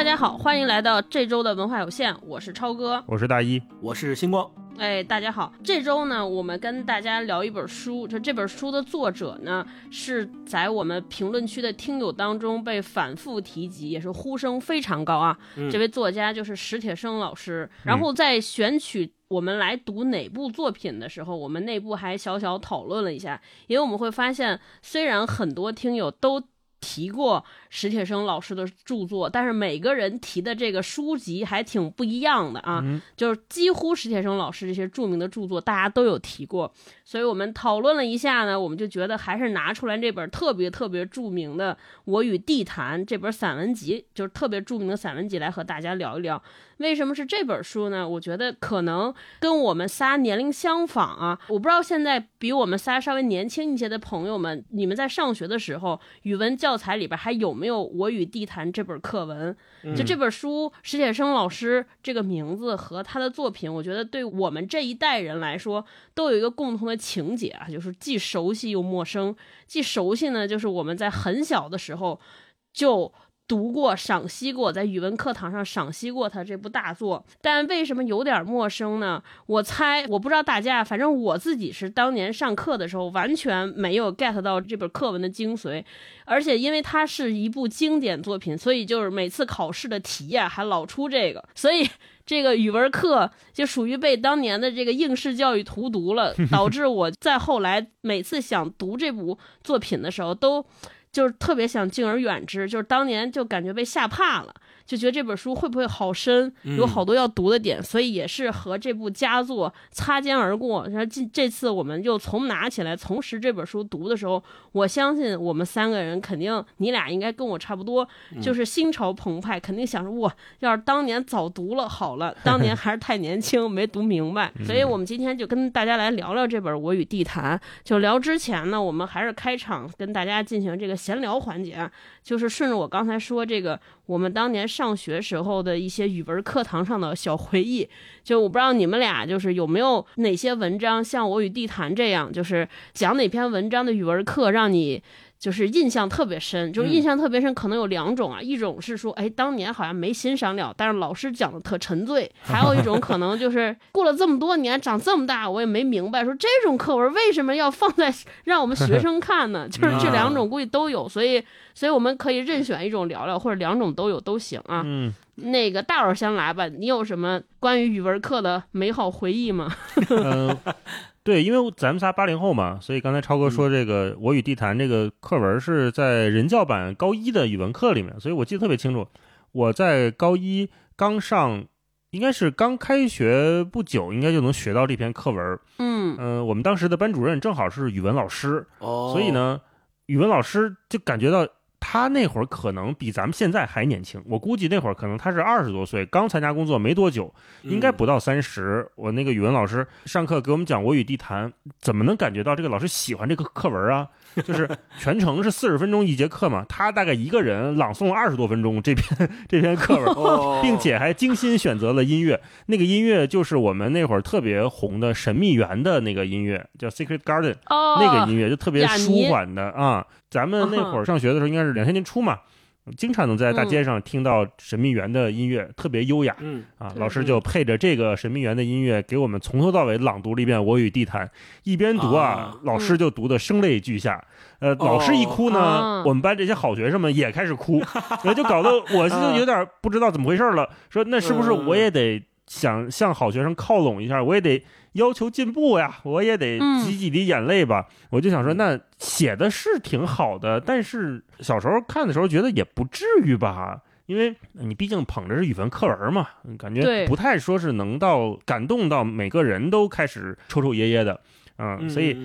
大家好，欢迎来到这周的文化有限，我是超哥，我是大一，我是星光。哎，大家好，这周呢，我们跟大家聊一本书，就这本书的作者呢，是在我们评论区的听友当中被反复提及，也是呼声非常高啊。这位作家就是史铁生老师。然后在选取我们来读哪部作品的时候，我们内部还小小讨论了一下，因为我们会发现，虽然很多听友都。提过史铁生老师的著作，但是每个人提的这个书籍还挺不一样的啊，就是几乎史铁生老师这些著名的著作，大家都有提过，所以我们讨论了一下呢，我们就觉得还是拿出来这本特别特别著名的《我与地坛》这本散文集，就是特别著名的散文集，来和大家聊一聊。为什么是这本书呢？我觉得可能跟我们仨年龄相仿啊。我不知道现在比我们仨稍微年轻一些的朋友们，你们在上学的时候，语文教材里边还有没有《我与地坛》这本课文？就这本书，史铁生老师这个名字和他的作品，我觉得对我们这一代人来说，都有一个共同的情节啊，就是既熟悉又陌生。既熟悉呢，就是我们在很小的时候就。读过、赏析过，在语文课堂上赏析过他这部大作，但为什么有点陌生呢？我猜，我不知道大家，反正我自己是当年上课的时候完全没有 get 到这本课文的精髓，而且因为它是一部经典作品，所以就是每次考试的题啊还老出这个，所以这个语文课就属于被当年的这个应试教育荼毒了，导致我在后来每次想读这部作品的时候都。就是特别想敬而远之，就是当年就感觉被吓怕了。就觉得这本书会不会好深，有好多要读的点，所以也是和这部佳作擦肩而过。然后这这次我们又从拿起来从拾这本书读的时候，我相信我们三个人肯定，你俩应该跟我差不多，就是心潮澎湃，肯定想说哇，要是当年早读了好了，当年还是太年轻没读明白。所以我们今天就跟大家来聊聊这本《我与地坛》。就聊之前呢，我们还是开场跟大家进行这个闲聊环节，就是顺着我刚才说这个。我们当年上上学时候的一些语文课堂上的小回忆，就我不知道你们俩就是有没有哪些文章像我与地坛这样，就是讲哪篇文章的语文课让你。就是印象特别深，就是印象特别深，可能有两种啊，一种是说，哎，当年好像没欣赏了，但是老师讲的特沉醉；还有一种可能就是过了这么多年，长这么大，我也没明白，说这种课文为什么要放在让我们学生看呢？就是这两种估计都有，所以，所以我们可以任选一种聊聊，或者两种都有都行啊。嗯，那个大伙先来吧，你有什么关于语文课的美好回忆吗？对，因为咱们仨八零后嘛，所以刚才超哥说这个《我与地坛》这个课文是在人教版高一的语文课里面，所以我记得特别清楚。我在高一刚上，应该是刚开学不久，应该就能学到这篇课文。嗯嗯，我们当时的班主任正好是语文老师，所以呢，语文老师就感觉到。他那会儿可能比咱们现在还年轻，我估计那会儿可能他是二十多岁，刚参加工作没多久，应该不到三十。我那个语文老师上课给我们讲《我与地坛》，怎么能感觉到这个老师喜欢这个课文啊？就是全程是四十分钟一节课嘛，他大概一个人朗诵了二十多分钟这篇这篇课文，并且还精心选择了音乐，那个音乐就是我们那会儿特别红的《神秘园》的那个音乐，叫《Secret Garden》，那个音乐就特别舒缓的啊。咱们那会儿上学的时候，应该是两千年初嘛。经常能在大街上听到神秘园的音乐，特别优雅。嗯啊，老师就配着这个神秘园的音乐，给我们从头到尾朗读了一遍《我与地坛》。一边读啊，老师就读的声泪俱下。呃，老师一哭呢，我们班这些好学生们也开始哭，就搞得我就有点不知道怎么回事了。说那是不是我也得想向好学生靠拢一下？我也得。要求进步呀，我也得挤几滴眼泪吧。我就想说，那写的是挺好的，但是小时候看的时候觉得也不至于吧，因为你毕竟捧着是语文课文嘛，感觉不太说是能到感动到每个人都开始抽抽噎噎的。嗯，所以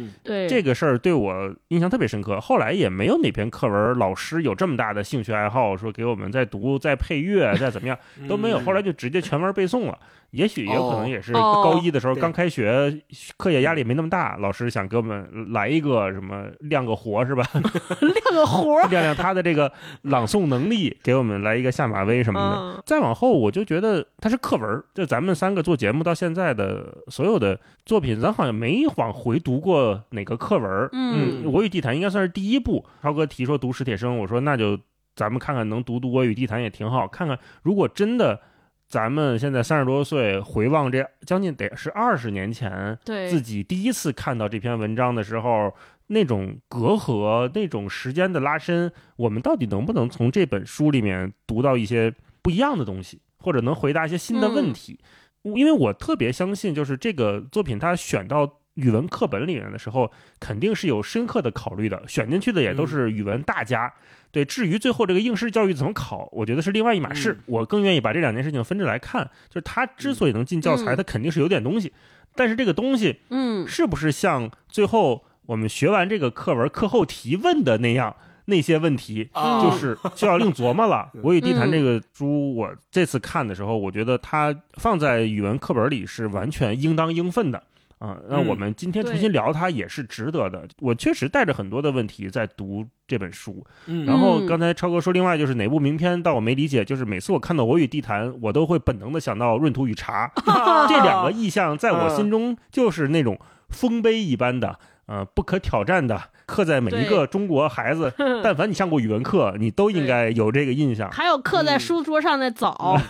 这个事儿对我印象特别深刻。后来也没有哪篇课文老师有这么大的兴趣爱好，说给我们再读、再配乐、再怎么样 都没有。后来就直接全文背诵了。也许也有可能也是高一的时候刚开学，课业压力没那么大，老师想给我们来一个什么亮个活是吧？亮个活，亮亮他的这个朗诵能力，给我们来一个下马威什么的。再往后，我就觉得它是课文。就咱们三个做节目到现在的所有的作品，咱好像没往回读过哪个课文。嗯，我与地坛应该算是第一部。超哥提说读史铁生，我说那就咱们看看能读读《我与地坛》也挺好。看看如果真的，咱们现在三十多岁回望这将近得是二十年前，对自己第一次看到这篇文章的时候，那种隔阂、那种时间的拉伸，我们到底能不能从这本书里面读到一些不一样的东西，或者能回答一些新的问题？因为我特别相信，就是这个作品它选到。语文课本里面的时候，肯定是有深刻的考虑的，选进去的也都是语文大家。对，至于最后这个应试教育怎么考，我觉得是另外一码事。我更愿意把这两件事情分着来看。就是他之所以能进教材，他肯定是有点东西，但是这个东西，嗯，是不是像最后我们学完这个课文课后提问的那样，那些问题，就是就要另琢磨了。《我与地坛》这个书，我这次看的时候，我觉得它放在语文课本里是完全应当应分的。啊，那我们今天重新聊它也是值得的。我确实带着很多的问题在读这本书。然后刚才超哥说，另外就是哪部名篇，但我没理解。就是每次我看到《我与地坛》，我都会本能的想到闰土与茶，这两个意象在我心中就是那种 丰碑一般的，呃，不可挑战的。刻在每一个中国孩子，但凡你上过语文课，你都应该有这个印象。还有刻在书桌上的枣，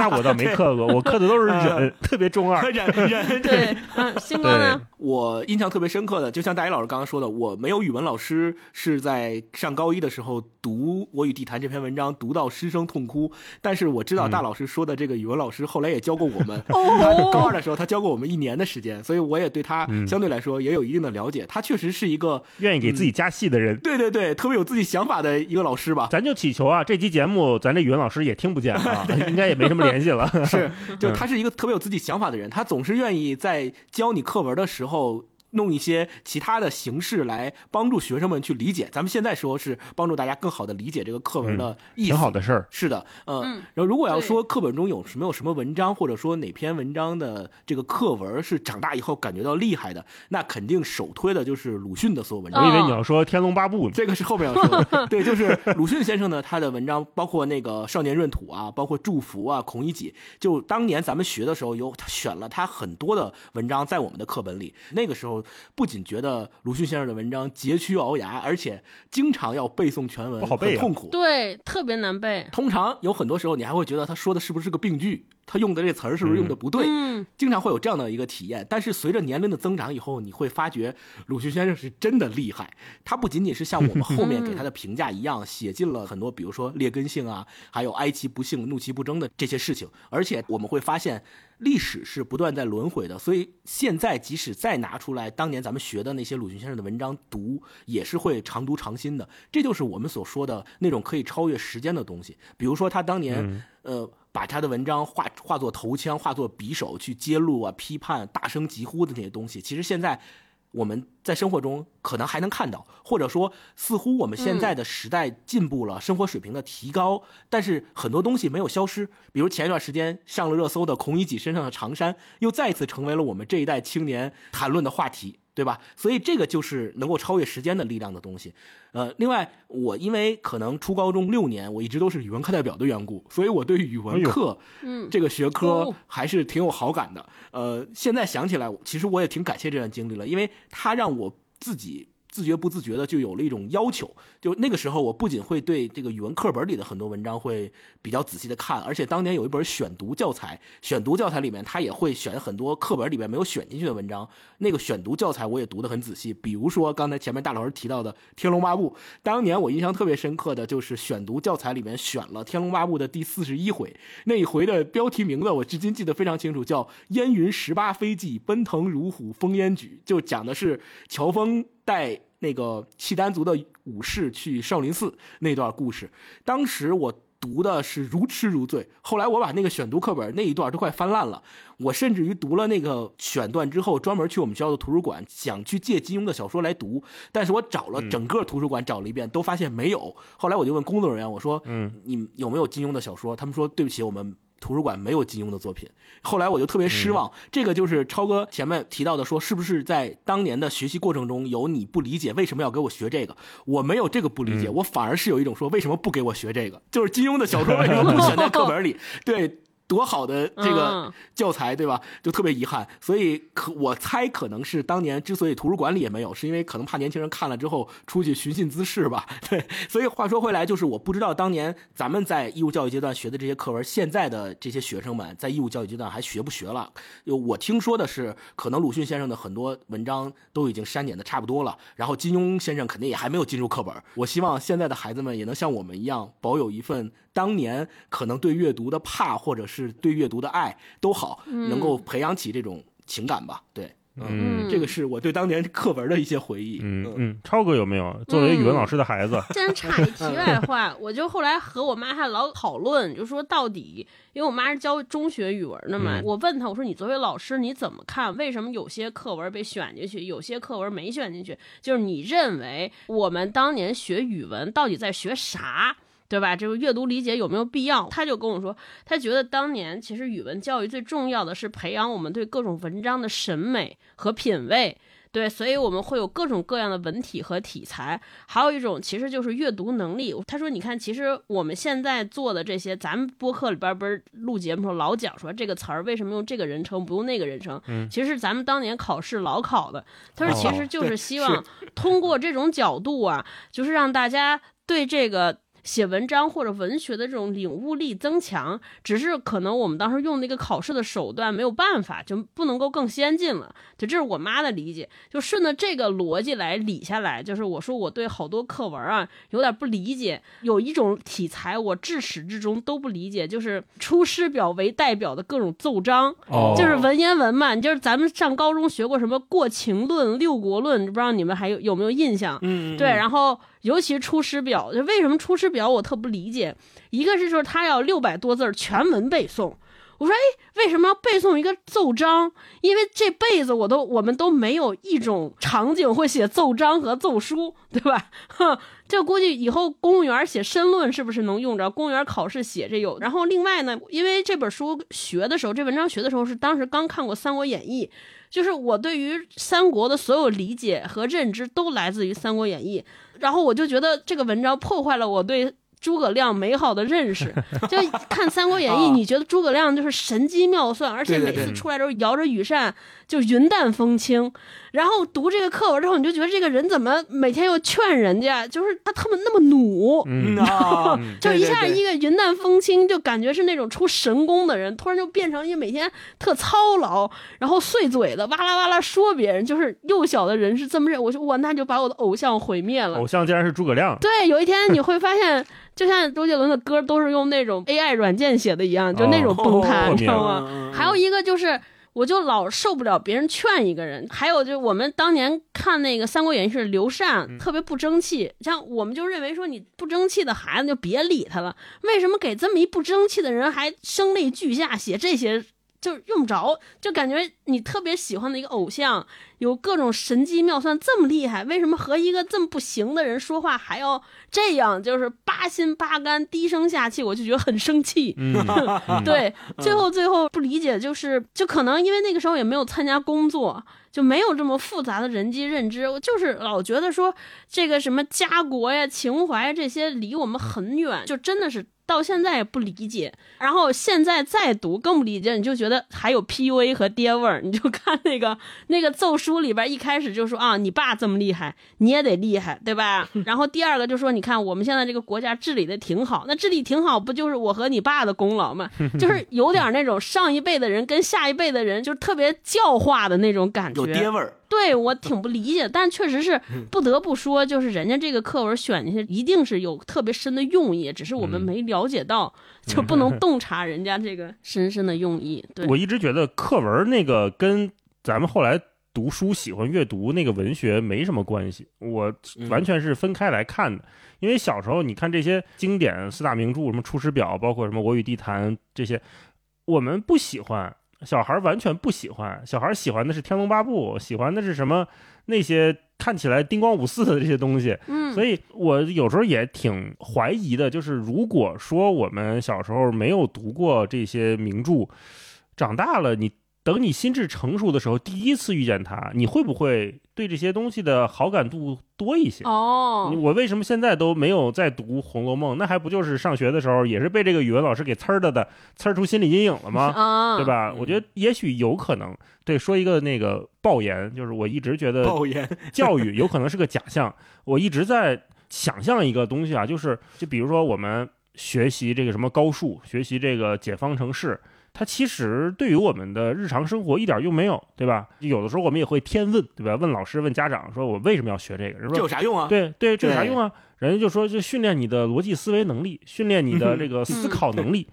那我倒没刻过，我刻的都是忍，特别中二。忍忍 对，星哥呢？我印象特别深刻的，就像大一老师刚刚说的，我没有语文老师是在上高一的时候读《我与地坛》这篇文章，读到失声痛哭。但是我知道大老师说的这个语文老师后来也教过我们，他高二的时候他教过我们一年的时间，所以我也对他相对来说也有一定的了解。他确实是一个愿意给自己加戏的人，对对对，特别有自己想法的一个老师吧。咱就祈求啊，这期节目咱这语文老师也听不见啊，应该也没什么联系了。是，就 他是一个特别有自己想法的人，他总是愿意在教你课文的时候。弄一些其他的形式来帮助学生们去理解。咱们现在说是帮助大家更好的理解这个课文的意思，挺好的事儿。是的，嗯。然后如果要说课本中有什么有什么文章，或者说哪篇文章的这个课文是长大以后感觉到厉害的，那肯定首推的就是鲁迅的所有文章。我以为你要说《天龙八部》，呢这个是后面要说的。对，就是鲁迅先生呢，他的文章包括那个《少年闰土》啊，包括《祝福》啊，《孔乙己》。就当年咱们学的时候，有选了他很多的文章在我们的课本里。那个时候不仅觉得鲁迅先生的文章佶屈聱牙，而且经常要背诵全文，不好背，痛苦。对，特别难背。通常有很多时候，你还会觉得他说的是不是个病句。他用的这词儿是不是用的不对？嗯，经常会有这样的一个体验。但是随着年龄的增长以后，你会发觉鲁迅先生是真的厉害。他不仅仅是像我们后面给他的评价一样，写进了很多，比如说劣根性啊，还有哀其不幸、怒其不争的这些事情。而且我们会发现，历史是不断在轮回的。所以现在即使再拿出来当年咱们学的那些鲁迅先生的文章读，也是会常读常新的。这就是我们所说的那种可以超越时间的东西。比如说他当年，呃。把他的文章化化作头枪，化作匕首去揭露啊、批判、大声疾呼的那些东西，其实现在我们在生活中可能还能看到，或者说似乎我们现在的时代进步了，生活水平的提高，但是很多东西没有消失。比如前一段时间上了热搜的孔乙己身上的长衫，又再一次成为了我们这一代青年谈论的话题。对吧？所以这个就是能够超越时间的力量的东西。呃，另外，我因为可能初高中六年，我一直都是语文课代表的缘故，所以我对语文课，嗯，这个学科还是挺有好感的。呃，现在想起来，其实我也挺感谢这段经历了，因为它让我自己。自觉不自觉的就有了一种要求，就那个时候我不仅会对这个语文课本里的很多文章会比较仔细的看，而且当年有一本选读教材，选读教材里面他也会选很多课本里面没有选进去的文章，那个选读教材我也读得很仔细。比如说刚才前面大老师提到的《天龙八部》，当年我印象特别深刻的就是选读教材里面选了《天龙八部》的第四十一回，那一回的标题名字我至今记得非常清楚，叫“烟云十八飞骑，奔腾如虎风烟举”，就讲的是乔峰。带那个契丹族的武士去少林寺那段故事，当时我读的是如痴如醉。后来我把那个选读课本那一段都快翻烂了，我甚至于读了那个选段之后，专门去我们学校的图书馆想去借金庸的小说来读，但是我找了整个图书馆找了一遍，都发现没有。后来我就问工作人员，我说：“嗯，你有没有金庸的小说？”他们说：“对不起，我们。”图书馆没有金庸的作品，后来我就特别失望。这个就是超哥前面提到的，说是不是在当年的学习过程中有你不理解为什么要给我学这个？我没有这个不理解，我反而是有一种说为什么不给我学这个？就是金庸的小说为什么不 选在课本里？对。多好的这个教材，对吧？就特别遗憾。所以可我猜可能是当年之所以图书馆里也没有，是因为可能怕年轻人看了之后出去寻衅滋事吧。对，所以话说回来，就是我不知道当年咱们在义务教育阶段学的这些课文，现在的这些学生们在义务教育阶段还学不学了？有我听说的是，可能鲁迅先生的很多文章都已经删减的差不多了，然后金庸先生肯定也还没有进入课本。我希望现在的孩子们也能像我们一样，保有一份当年可能对阅读的怕，或者是对阅读的爱都好，能够培养起这种情感吧。对。嗯，这个是我对当年课文的一些回忆。嗯嗯，超哥有没有？作为语文老师的孩子，先插一题外话，我就后来和我妈还老讨论，就说到底，因为我妈是教中学语文的嘛，我问她，我说你作为老师你怎么看？为什么有些课文被选进去，有些课文没选进去？就是你认为我们当年学语文到底在学啥？对吧？这个阅读理解有没有必要？他就跟我说，他觉得当年其实语文教育最重要的是培养我们对各种文章的审美和品味。对，所以我们会有各种各样的文体和题材。还有一种其实就是阅读能力。他说，你看，其实我们现在做的这些，咱们播客里边不是录节目时候老讲说这个词儿为什么用这个人称不用那个人称？嗯，其实是咱们当年考试老考的。他说，其实就是希望通过这种角度啊，就是让大家对这个。写文章或者文学的这种领悟力增强，只是可能我们当时用那个考试的手段没有办法，就不能够更先进了。就这是我妈的理解，就顺着这个逻辑来理下来。就是我说我对好多课文啊有点不理解，有一种题材我至始至终都不理解，就是《出师表》为代表的各种奏章，就是文言文嘛。就是咱们上高中学过什么《过秦论》《六国论》，不知道你们还有有没有印象？嗯，对，然后。尤其《出师表》，就为什么《出师表》我特不理解，一个是说他要六百多字全文背诵，我说哎，为什么要背诵一个奏章？因为这辈子我都我们都没有一种场景会写奏章和奏书，对吧？哼，这估计以后公务员写申论是不是能用着？公务员考试写这有。然后另外呢，因为这本书学的时候，这文章学的时候是当时刚看过《三国演义》，就是我对于三国的所有理解和认知都来自于《三国演义》。然后我就觉得这个文章破坏了我对诸葛亮美好的认识。就看《三国演义》，你觉得诸葛亮就是神机妙算，而且每次出来都是摇着羽扇就云淡风轻。然后读这个课文之后，你就觉得这个人怎么每天又劝人家，就是他他们那么努，就一下一个云淡风轻，就感觉是那种出神功的人，突然就变成一个每天特操劳，然后碎嘴的，哇啦哇啦说别人。就是幼小的人是这么认，我说我那就把我的偶像毁灭了。偶像竟然是诸葛亮。对，有一天你会发现，就像周杰伦的歌都是用那种 AI 软件写的一样，就那种崩塌，你知道吗？还有一个就是。我就老受不了别人劝一个人，还有就是我们当年看那个《三国演义》是刘禅特别不争气，像我们就认为说你不争气的孩子就别理他了，为什么给这么一不争气的人还声泪俱下写这些？就用不着，就感觉你特别喜欢的一个偶像，有各种神机妙算这么厉害，为什么和一个这么不行的人说话还要这样？就是八心八肝、低声下气，我就觉得很生气。对，最后最后不理解，就是就可能因为那个时候也没有参加工作，就没有这么复杂的人机认知，我就是老觉得说这个什么家国呀、情怀这些离我们很远，就真的是。到现在也不理解，然后现在再读更不理解，你就觉得还有 PUA 和爹味儿。你就看那个那个奏书里边，一开始就说啊，你爸这么厉害，你也得厉害，对吧？然后第二个就说，你看我们现在这个国家治理的挺好，那治理挺好，不就是我和你爸的功劳吗？就是有点那种上一辈的人跟下一辈的人就特别教化的那种感觉，有爹味儿。对我挺不理解，但确实是不得不说，就是人家这个课文选进去，一定是有特别深的用意，只是我们没了解到，就不 能洞察人家这个深深的用意。对我一直觉得课文那个跟咱们后来读书喜欢阅读那个文学没什么关系，我完全是分开来看的。因为小时候你看这些经典四大名著，什么《出师表》，包括什么《我与地坛》这些，我们不喜欢。小孩完全不喜欢，小孩喜欢的是《天龙八部》，喜欢的是什么那些看起来叮光五四的这些东西。嗯，所以我有时候也挺怀疑的，就是如果说我们小时候没有读过这些名著，长大了你等你心智成熟的时候，第一次遇见他，你会不会对这些东西的好感度多一些？哦，我为什么现在都没有在读《红楼梦》？那还不就是上学的时候也是被这个语文老师给呲儿的的，呲儿出心理阴影了吗？啊，对吧？我觉得也许有可能。对，说一个那个爆言，就是我一直觉得爆言教育有可能是个假象。我一直在想象一个东西啊，就是就比如说我们学习这个什么高数，学习这个解方程式。它其实对于我们的日常生活一点用没有，对吧？有的时候我们也会天问，对吧？问老师、问家长，说我为什么要学这个？人说这有啥用啊？对对，这有啥用啊？人家就说，就训练你的逻辑思维能力，训练你的 这个思考能力。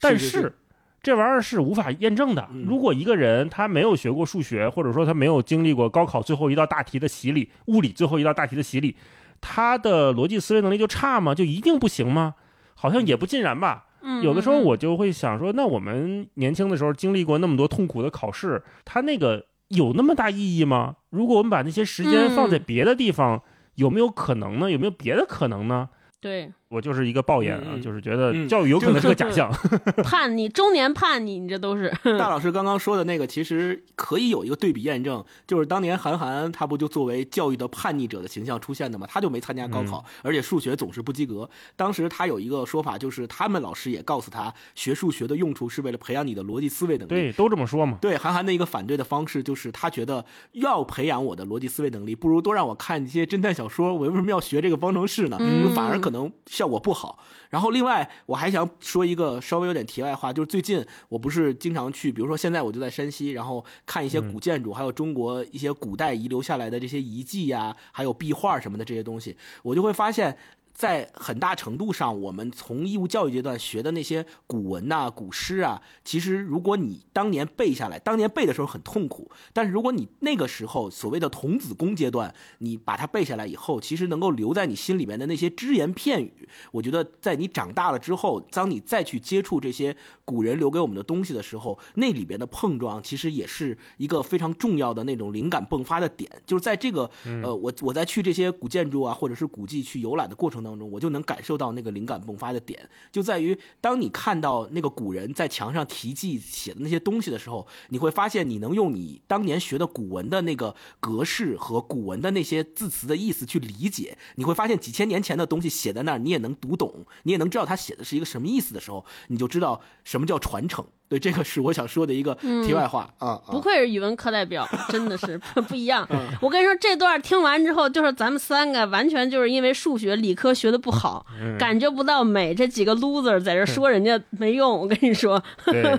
但是这玩意儿是无法验证的。如果一个人他没有学过数学，或者说他没有经历过高考最后一道大题的洗礼，物理最后一道大题的洗礼，他的逻辑思维能力就差吗？就一定不行吗？好像也不尽然吧。有的时候我就会想说，那我们年轻的时候经历过那么多痛苦的考试，它那个有那么大意义吗？如果我们把那些时间放在别的地方，有没有可能呢？有没有别的可能呢？对。我就是一个抱怨啊，就是觉得教育有可能是个假象，叛逆，中年叛逆，你这都是。大老师刚刚说的那个，其实可以有一个对比验证，就是当年韩寒他不就作为教育的叛逆者的形象出现的吗？他就没参加高考，而且数学总是不及格。当时他有一个说法，就是他们老师也告诉他，学数学的用处是为了培养你的逻辑思维能力。对，都这么说嘛。对，韩寒的一个反对的方式就是，他觉得要培养我的逻辑思维能力，不如多让我看一些侦探小说。我为什么要学这个方程式呢？反而可能效果不好。然后，另外我还想说一个稍微有点题外话，就是最近我不是经常去，比如说现在我就在山西，然后看一些古建筑，还有中国一些古代遗留下来的这些遗迹呀，还有壁画什么的这些东西，我就会发现。在很大程度上，我们从义务教育阶段学的那些古文呐、古诗啊，其实如果你当年背下来，当年背的时候很痛苦，但是如果你那个时候所谓的童子功阶段，你把它背下来以后，其实能够留在你心里面的那些只言片语，我觉得在你长大了之后，当你再去接触这些古人留给我们的东西的时候，那里边的碰撞，其实也是一个非常重要的那种灵感迸发的点。就是在这个呃，我我在去这些古建筑啊，或者是古迹去游览的过程。当中，我就能感受到那个灵感迸发的点，就在于当你看到那个古人在墙上题记写的那些东西的时候，你会发现你能用你当年学的古文的那个格式和古文的那些字词的意思去理解，你会发现几千年前的东西写在那儿，你也能读懂，你也能知道他写的是一个什么意思的时候，你就知道什么叫传承。对，这个是我想说的一个题外话啊！不愧是语文课代表，真的是 不一样。我跟你说，这段听完之后，就是咱们三个完全就是因为数学、理科学的不好，感觉不到美。这几个 loser 在这说人家没用，我跟你说。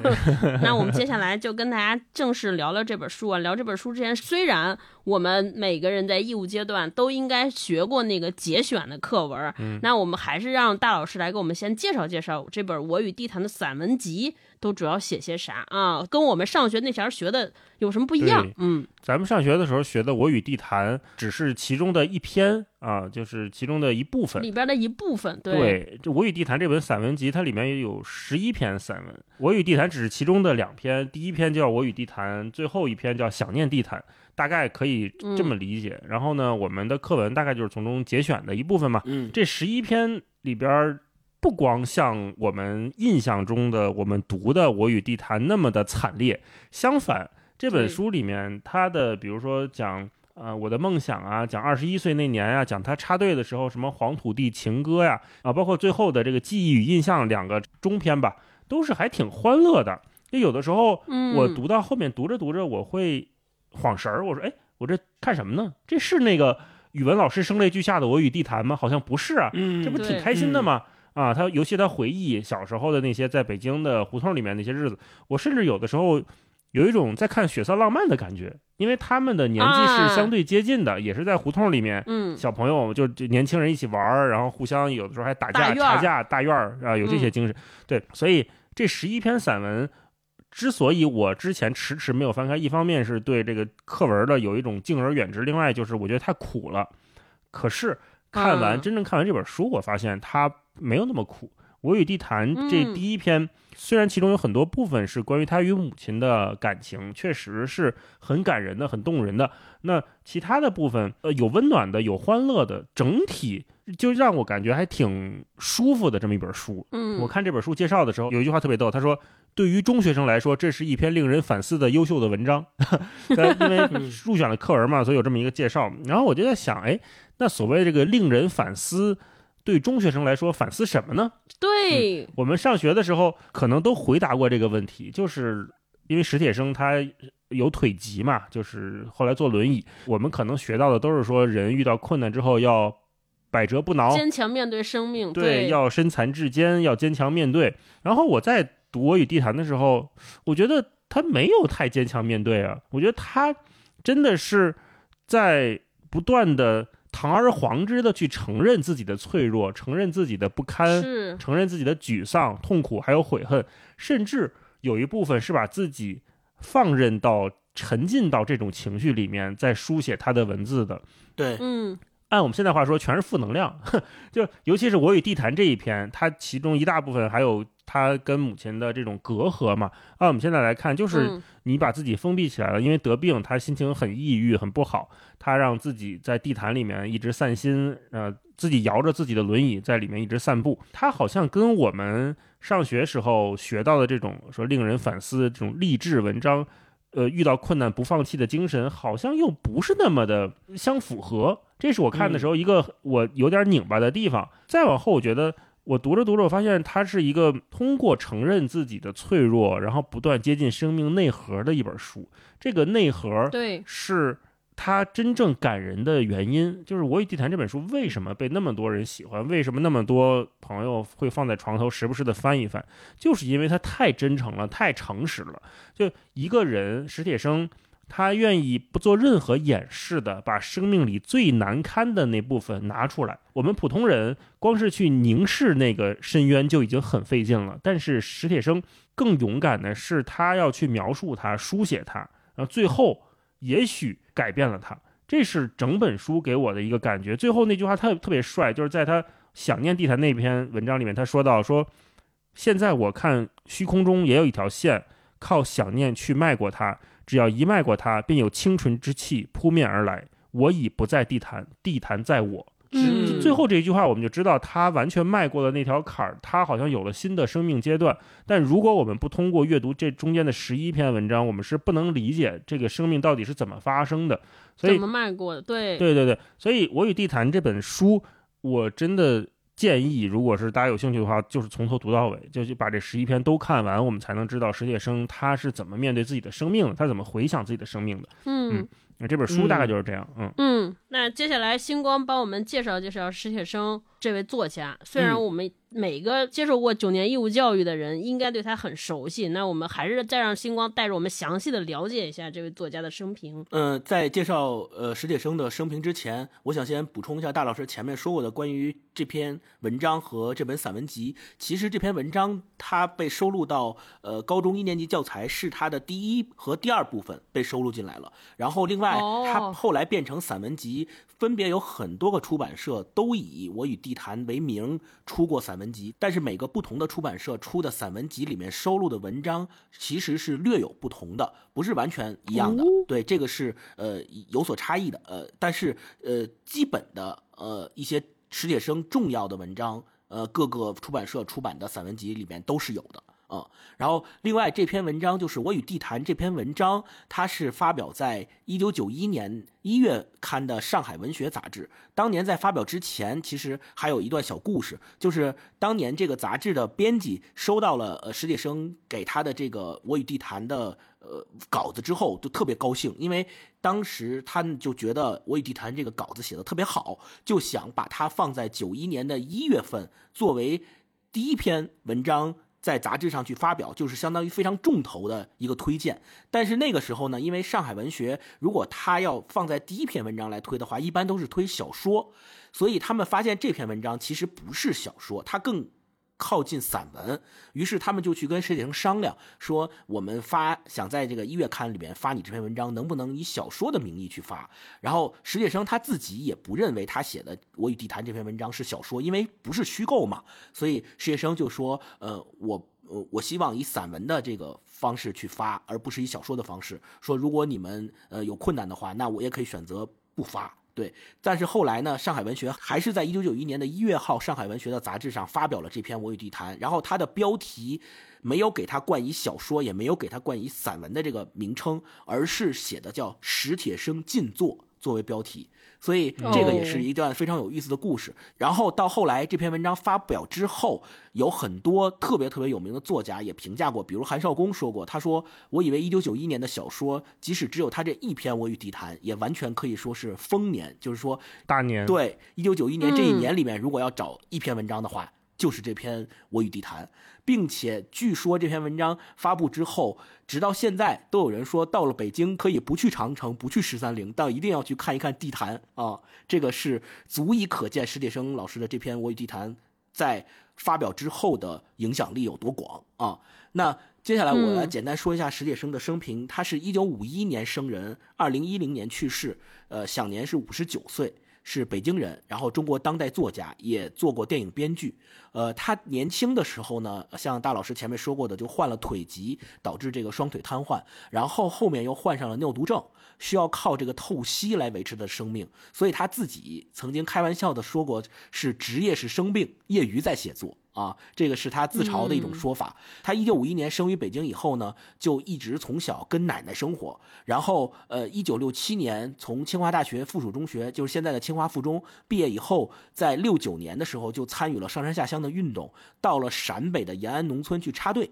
那我们接下来就跟大家正式聊聊这本书啊。聊这本书之前，虽然我们每个人在义务阶段都应该学过那个节选的课文，那我们还是让大老师来给我们先介绍介绍这本《我与地坛》的散文集。都主要写些啥啊？跟我们上学那前儿学的有什么不一样？嗯，咱们上学的时候学的《我与地坛》只是其中的一篇啊，就是其中的一部分里边的一部分。对，这《我与地坛》这本散文集，它里面也有十一篇散文，《我与地坛》只是其中的两篇。第一篇叫《我与地坛》，最后一篇叫《想念地坛》，大概可以这么理解。然后呢，我们的课文大概就是从中节选的一部分嘛。嗯，这十一篇里边。不光像我们印象中的我们读的《我与地坛》那么的惨烈，相反，这本书里面它的，比如说讲啊我的梦想啊，讲二十一岁那年啊，讲他插队的时候什么黄土地情歌呀，啊，包括最后的这个记忆与印象两个中篇吧，都是还挺欢乐的。就有的时候，我读到后面读着读着，我会晃神儿，我说，哎，我这看什么呢？这是那个语文老师声泪俱下的《我与地坛》吗？好像不是啊，这不挺开心的吗？啊，他尤其他回忆小时候的那些在北京的胡同里面那些日子，我甚至有的时候有一种在看血色浪漫的感觉，因为他们的年纪是相对接近的，也是在胡同里面，嗯，小朋友就就年轻人一起玩儿然后互相有的时候还打架查架，大院儿啊有这些精神，对，所以这十一篇散文之所以我之前迟迟没有翻开，一方面是对这个课文的有一种敬而远之，另外就是我觉得太苦了，可是。看完真正看完这本书，我发现它没有那么苦。我与地坛》这第一篇，虽然其中有很多部分是关于他与母亲的感情，确实是很感人的、很动人的。那其他的部分，呃，有温暖的，有欢乐的，整体就让我感觉还挺舒服的这么一本书。嗯，我看这本书介绍的时候，有一句话特别逗，他说：“对于中学生来说，这是一篇令人反思的优秀的文章。”因为 入选了课文嘛，所以有这么一个介绍。然后我就在想，哎，那所谓这个令人反思。对中学生来说，反思什么呢？对我们上学的时候，可能都回答过这个问题，就是因为史铁生他有腿疾嘛，就是后来坐轮椅。我们可能学到的都是说，人遇到困难之后要百折不挠，坚强面对生命，对，要身残志坚，要坚强面对。然后我在读《我与地坛》的时候，我觉得他没有太坚强面对啊，我觉得他真的是在不断的。堂而皇之的去承认自己的脆弱，承认自己的不堪，承认自己的沮丧、痛苦，还有悔恨，甚至有一部分是把自己放任到、沉浸到这种情绪里面，在书写他的文字的。对，嗯，按我们现在话说，全是负能量。就尤其是我与地坛这一篇，它其中一大部分还有。他跟母亲的这种隔阂嘛，按我们现在来看，就是你把自己封闭起来了，因为得病，他心情很抑郁，很不好。他让自己在地坛里面一直散心，呃，自己摇着自己的轮椅在里面一直散步。他好像跟我们上学时候学到的这种说令人反思这种励志文章，呃，遇到困难不放弃的精神，好像又不是那么的相符合。这是我看的时候一个我有点拧巴的地方。再往后，我觉得。我读着读着，我发现它是一个通过承认自己的脆弱，然后不断接近生命内核的一本书。这个内核，对，是它真正感人的原因。就是《我与地坛》这本书为什么被那么多人喜欢？为什么那么多朋友会放在床头，时不时的翻一翻？就是因为它太真诚了，太诚实了。就一个人，史铁生。他愿意不做任何掩饰的，把生命里最难堪的那部分拿出来。我们普通人光是去凝视那个深渊就已经很费劲了，但是史铁生更勇敢的是，他要去描述它、书写它，然后最后也许改变了他。这是整本书给我的一个感觉。最后那句话特特别帅，就是在他想念地坛那篇文章里面，他说到说：“现在我看虚空中也有一条线，靠想念去迈过它。”只要一迈过它，便有清纯之气扑面而来。我已不在地坛，地坛在我。嗯，最后这一句话，我们就知道他完全迈过了那条坎儿，他好像有了新的生命阶段。但如果我们不通过阅读这中间的十一篇文章，我们是不能理解这个生命到底是怎么发生的。所以怎么迈过的？对，对对对。所以我与地坛这本书，我真的。建议，如果是大家有兴趣的话，就是从头读到尾，就去把这十一篇都看完，我们才能知道史铁生他是怎么面对自己的生命，他怎么回想自己的生命的。嗯，那这本书大概就是这样。嗯嗯，那接下来星光帮我们介绍介绍史铁生这位作家，虽然我们。每个接受过九年义务教育的人应该对他很熟悉。那我们还是再让星光带着我们详细的了解一下这位作家的生平。嗯，在介绍呃史铁生的生平之前，我想先补充一下大老师前面说过的关于这篇文章和这本散文集。其实这篇文章它被收录到呃高中一年级教材是它的第一和第二部分被收录进来了。然后另外它后来变成散文集，分别有很多个出版社都以《我与地坛》为名出过散文。文集，但是每个不同的出版社出的散文集里面收录的文章其实是略有不同的，不是完全一样的。对，这个是呃有所差异的。呃，但是呃基本的呃一些史铁生重要的文章，呃各个出版社出版的散文集里面都是有的。嗯，然后另外这篇文章就是《我与地坛》这篇文章，它是发表在一九九一年一月刊的《上海文学》杂志。当年在发表之前，其实还有一段小故事，就是当年这个杂志的编辑收到了呃史铁生给他的这个《我与地坛》的呃稿子之后，就特别高兴，因为当时他就觉得《我与地坛》这个稿子写的特别好，就想把它放在九一年的一月份作为第一篇文章。在杂志上去发表，就是相当于非常重头的一个推荐。但是那个时候呢，因为上海文学如果他要放在第一篇文章来推的话，一般都是推小说，所以他们发现这篇文章其实不是小说，它更靠近散文，于是他们就去跟史铁生商量，说我们发想在这个一月刊里面发你这篇文章，能不能以小说的名义去发？然后史铁生他自己也不认为他写的《我与地坛》这篇文章是小说，因为不是虚构嘛，所以史铁生就说，呃，我呃我希望以散文的这个方式去发，而不是以小说的方式。说如果你们呃有困难的话，那我也可以选择不发。对，但是后来呢，上海文学还是在一九九一年的一月号《上海文学》的杂志上发表了这篇《我与地坛》，然后它的标题没有给它冠以小说，也没有给它冠以散文的这个名称，而是写的叫史铁生进作作为标题。所以这个也是一段非常有意思的故事。然后到后来这篇文章发表之后，有很多特别特别有名的作家也评价过，比如韩少功说过，他说：“我以为一九九一年的小说，即使只有他这一篇《我与地坛》，也完全可以说是丰年，就是说大年。对，一九九一年这一年里面，如果要找一篇文章的话。”就是这篇《我与地坛》，并且据说这篇文章发布之后，直到现在都有人说，到了北京可以不去长城，不去十三陵，但一定要去看一看地坛啊！这个是足以可见史铁生老师的这篇《我与地坛》在发表之后的影响力有多广啊！那接下来我来简单说一下史铁生的生平，他是一九五一年生人，二零一零年去世，呃，享年是五十九岁。是北京人，然后中国当代作家，也做过电影编剧。呃，他年轻的时候呢，像大老师前面说过的，就患了腿疾，导致这个双腿瘫痪，然后后面又患上了尿毒症，需要靠这个透析来维持的生命。所以他自己曾经开玩笑的说过，是职业是生病，业余在写作。啊，这个是他自嘲的一种说法。他一九五一年生于北京以后呢，就一直从小跟奶奶生活。然后，呃，一九六七年从清华大学附属中学，就是现在的清华附中毕业以后，在六九年的时候就参与了上山下乡的运动，到了陕北的延安农村去插队。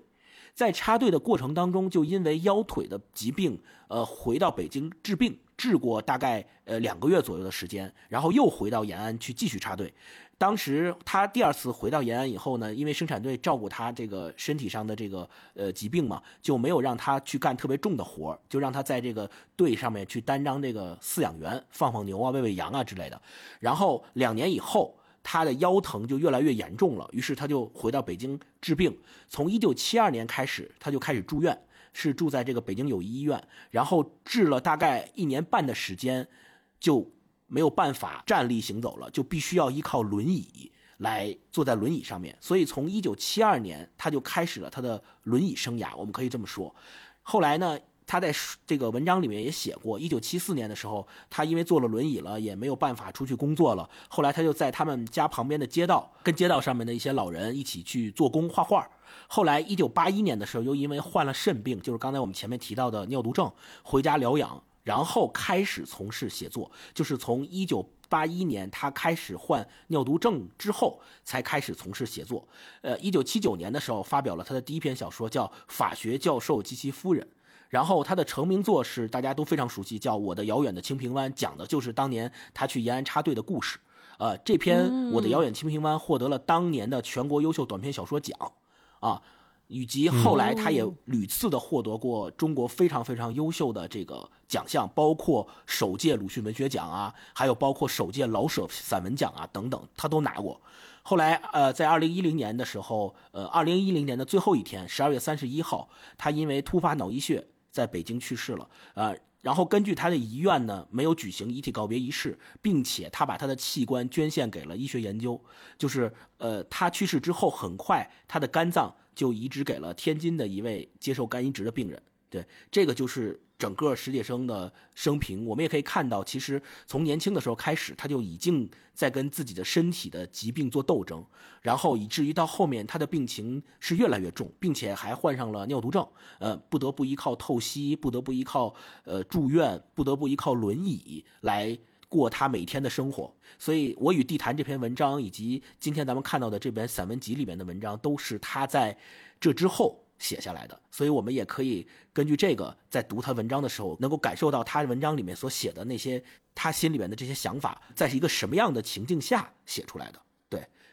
在插队的过程当中，就因为腰腿的疾病，呃，回到北京治病，治过大概呃两个月左右的时间，然后又回到延安去继续插队。当时他第二次回到延安以后呢，因为生产队照顾他这个身体上的这个呃疾病嘛，就没有让他去干特别重的活就让他在这个队上面去担当这个饲养员，放放牛啊，喂喂羊啊之类的。然后两年以后，他的腰疼就越来越严重了，于是他就回到北京治病。从一九七二年开始，他就开始住院，是住在这个北京友谊医院，然后治了大概一年半的时间，就。没有办法站立行走了，就必须要依靠轮椅来坐在轮椅上面。所以从一九七二年他就开始了他的轮椅生涯，我们可以这么说。后来呢，他在这个文章里面也写过，一九七四年的时候，他因为坐了轮椅了，也没有办法出去工作了。后来他就在他们家旁边的街道，跟街道上面的一些老人一起去做工画画。后来一九八一年的时候，又因为患了肾病，就是刚才我们前面提到的尿毒症，回家疗养。然后开始从事写作，就是从一九八一年他开始患尿毒症之后，才开始从事写作。呃，一九七九年的时候发表了他的第一篇小说，叫《法学教授及其夫人》。然后他的成名作是大家都非常熟悉，叫《我的遥远的清平湾》，讲的就是当年他去延安插队的故事。呃，这篇《我的遥远清平湾》获得了当年的全国优秀短篇小说奖，啊。以及后来，他也屡次的获得过中国非常非常优秀的这个奖项，包括首届鲁迅文学奖啊，还有包括首届老舍散文奖啊等等，他都拿过。后来，呃，在二零一零年的时候，呃，二零一零年的最后一天，十二月三十一号，他因为突发脑溢血在北京去世了。呃，然后根据他的遗愿呢，没有举行遗体告别仪式，并且他把他的器官捐献给了医学研究。就是，呃，他去世之后，很快他的肝脏。就移植给了天津的一位接受肝移植的病人。对，这个就是整个史铁生的生平。我们也可以看到，其实从年轻的时候开始，他就已经在跟自己的身体的疾病做斗争，然后以至于到后面他的病情是越来越重，并且还患上了尿毒症，呃，不得不依靠透析，不得不依靠呃住院，不得不依靠轮椅来。过他每天的生活，所以我与地坛这篇文章，以及今天咱们看到的这本散文集里面的文章，都是他在这之后写下来的。所以我们也可以根据这个，在读他文章的时候，能够感受到他文章里面所写的那些他心里面的这些想法，在一个什么样的情境下写出来的。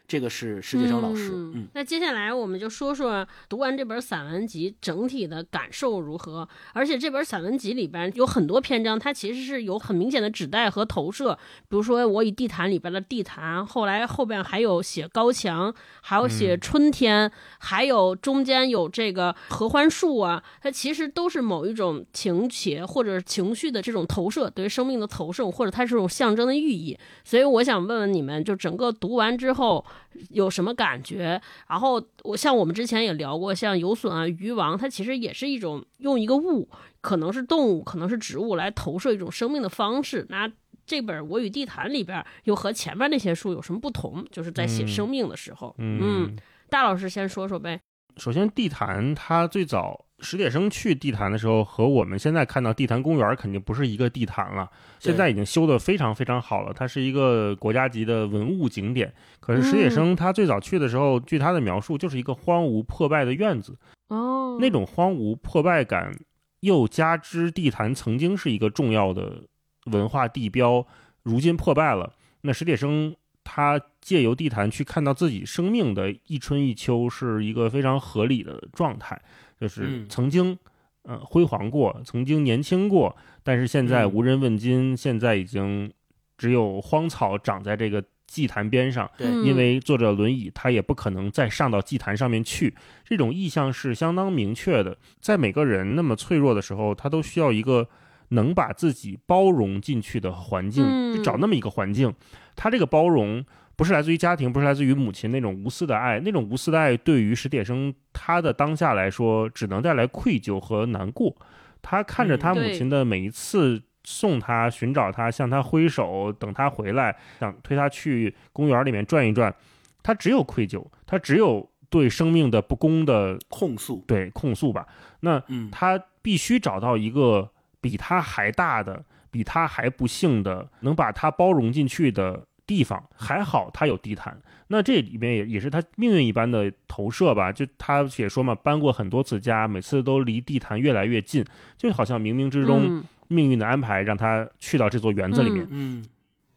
对，这个是世界上老师。嗯，那接下来我们就说说读完这本散文集整体的感受如何。而且这本散文集里边有很多篇章，它其实是有很明显的指代和投射。比如说我与地坛里边的地坛，后来后边还有写高墙，还有写春天，还有中间有这个合欢树啊，它其实都是某一种情节或者情绪的这种投射，对于生命的投射，或者它是种象征的寓意。所以我想问问你们，就整个读完之后有什么感觉？然后我像我们之前也聊过，像有隼啊、鱼王，它其实也是一种用一个物，可能是动物，可能是植物来投射一种生命的方式。那这本《我与地坛》里边又和前面那些书有什么不同？就是在写生命的时候。嗯，大老师先说说呗。首先，地坛它最早史铁生去地坛的时候，和我们现在看到地坛公园肯定不是一个地坛了。现在已经修得非常非常好了，它是一个国家级的文物景点。可是史铁生他最早去的时候，据他的描述，就是一个荒芜破败的院子。哦，那种荒芜破败感，又加之地坛曾经是一个重要的。文化地标如今破败了，那史铁生他借由地坛去看到自己生命的一春一秋，是一个非常合理的状态。就是曾经，呃，辉煌过，曾经年轻过，但是现在无人问津，现在已经只有荒草长在这个祭坛边上。对，因为坐着轮椅，他也不可能再上到祭坛上面去。这种意向是相当明确的，在每个人那么脆弱的时候，他都需要一个。能把自己包容进去的环境，就找那么一个环境。他这个包容不是来自于家庭，不是来自于母亲那种无私的爱，那种无私的爱对于史铁生他的当下来说，只能带来愧疚和难过。他看着他母亲的每一次送他、寻找他、向他挥手、等他回来、想推他去公园里面转一转，他只有愧疚，他只有对生命的不公的控诉，对控诉吧。那他必须找到一个。比他还大的，比他还不幸的，能把他包容进去的地方，还好他有地毯。那这里面也也是他命运一般的投射吧？就他也说嘛，搬过很多次家，每次都离地坛越来越近，就好像冥冥之中命运的安排让他去到这座园子里面。嗯，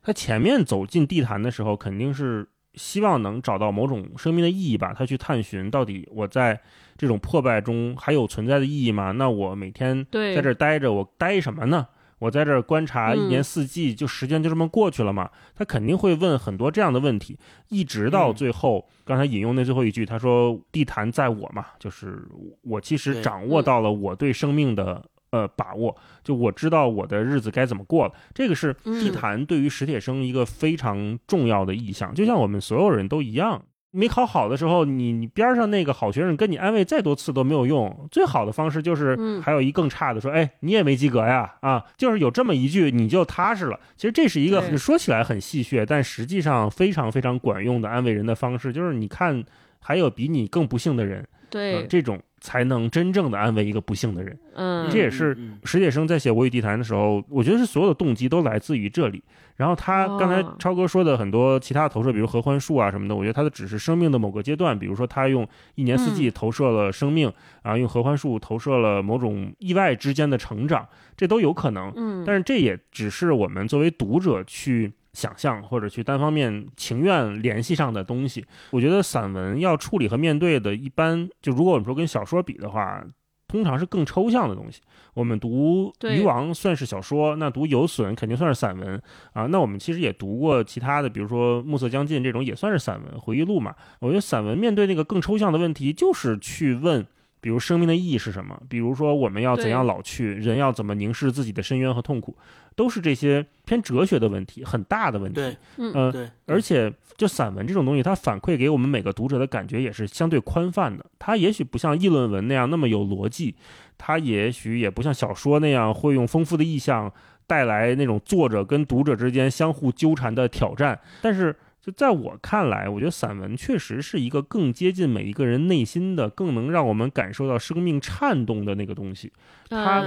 他前面走进地坛的时候，肯定是希望能找到某种生命的意义吧？他去探寻到底我在。这种破败中还有存在的意义吗？那我每天在这待着，我待什么呢？我在这儿观察一年四季，就时间就这么过去了嘛？他肯定会问很多这样的问题，一直到最后，刚才引用那最后一句，他说：“地坛在我嘛，就是我其实掌握到了我对生命的呃把握，就我知道我的日子该怎么过了。”这个是地坛对于史铁生一个非常重要的意向，就像我们所有人都一样。没考好的时候，你你边上那个好学生跟你安慰再多次都没有用。最好的方式就是，还有一更差的说，哎，你也没及格呀，啊，就是有这么一句，你就踏实了。其实这是一个说起来很戏谑，但实际上非常非常管用的安慰人的方式。就是你看，还有比你更不幸的人，对这种。才能真正的安慰一个不幸的人。嗯，这也是史铁生在写《我与地坛》的时候，我觉得是所有的动机都来自于这里。然后他刚才超哥说的很多其他的投射，比如合欢树啊什么的，我觉得他的只是生命的某个阶段。比如说他用一年四季投射了生命，啊，用合欢树投射了某种意外之间的成长，这都有可能。嗯，但是这也只是我们作为读者去。想象或者去单方面情愿联系上的东西，我觉得散文要处理和面对的，一般就如果我们说跟小说比的话，通常是更抽象的东西。我们读《渔王》算是小说，那读《有损》肯定算是散文啊。那我们其实也读过其他的，比如说《暮色将近》这种也算是散文回忆录嘛。我觉得散文面对那个更抽象的问题，就是去问。比如生命的意义是什么？比如说我们要怎样老去？人要怎么凝视自己的深渊和痛苦？都是这些偏哲学的问题，很大的问题。对，嗯，对。而且，就散文这种东西，它反馈给我们每个读者的感觉也是相对宽泛的。它也许不像议论文那样那么有逻辑，它也许也不像小说那样会用丰富的意象带来那种作者跟读者之间相互纠缠的挑战。但是。就在我看来，我觉得散文确实是一个更接近每一个人内心的、更能让我们感受到生命颤动的那个东西。它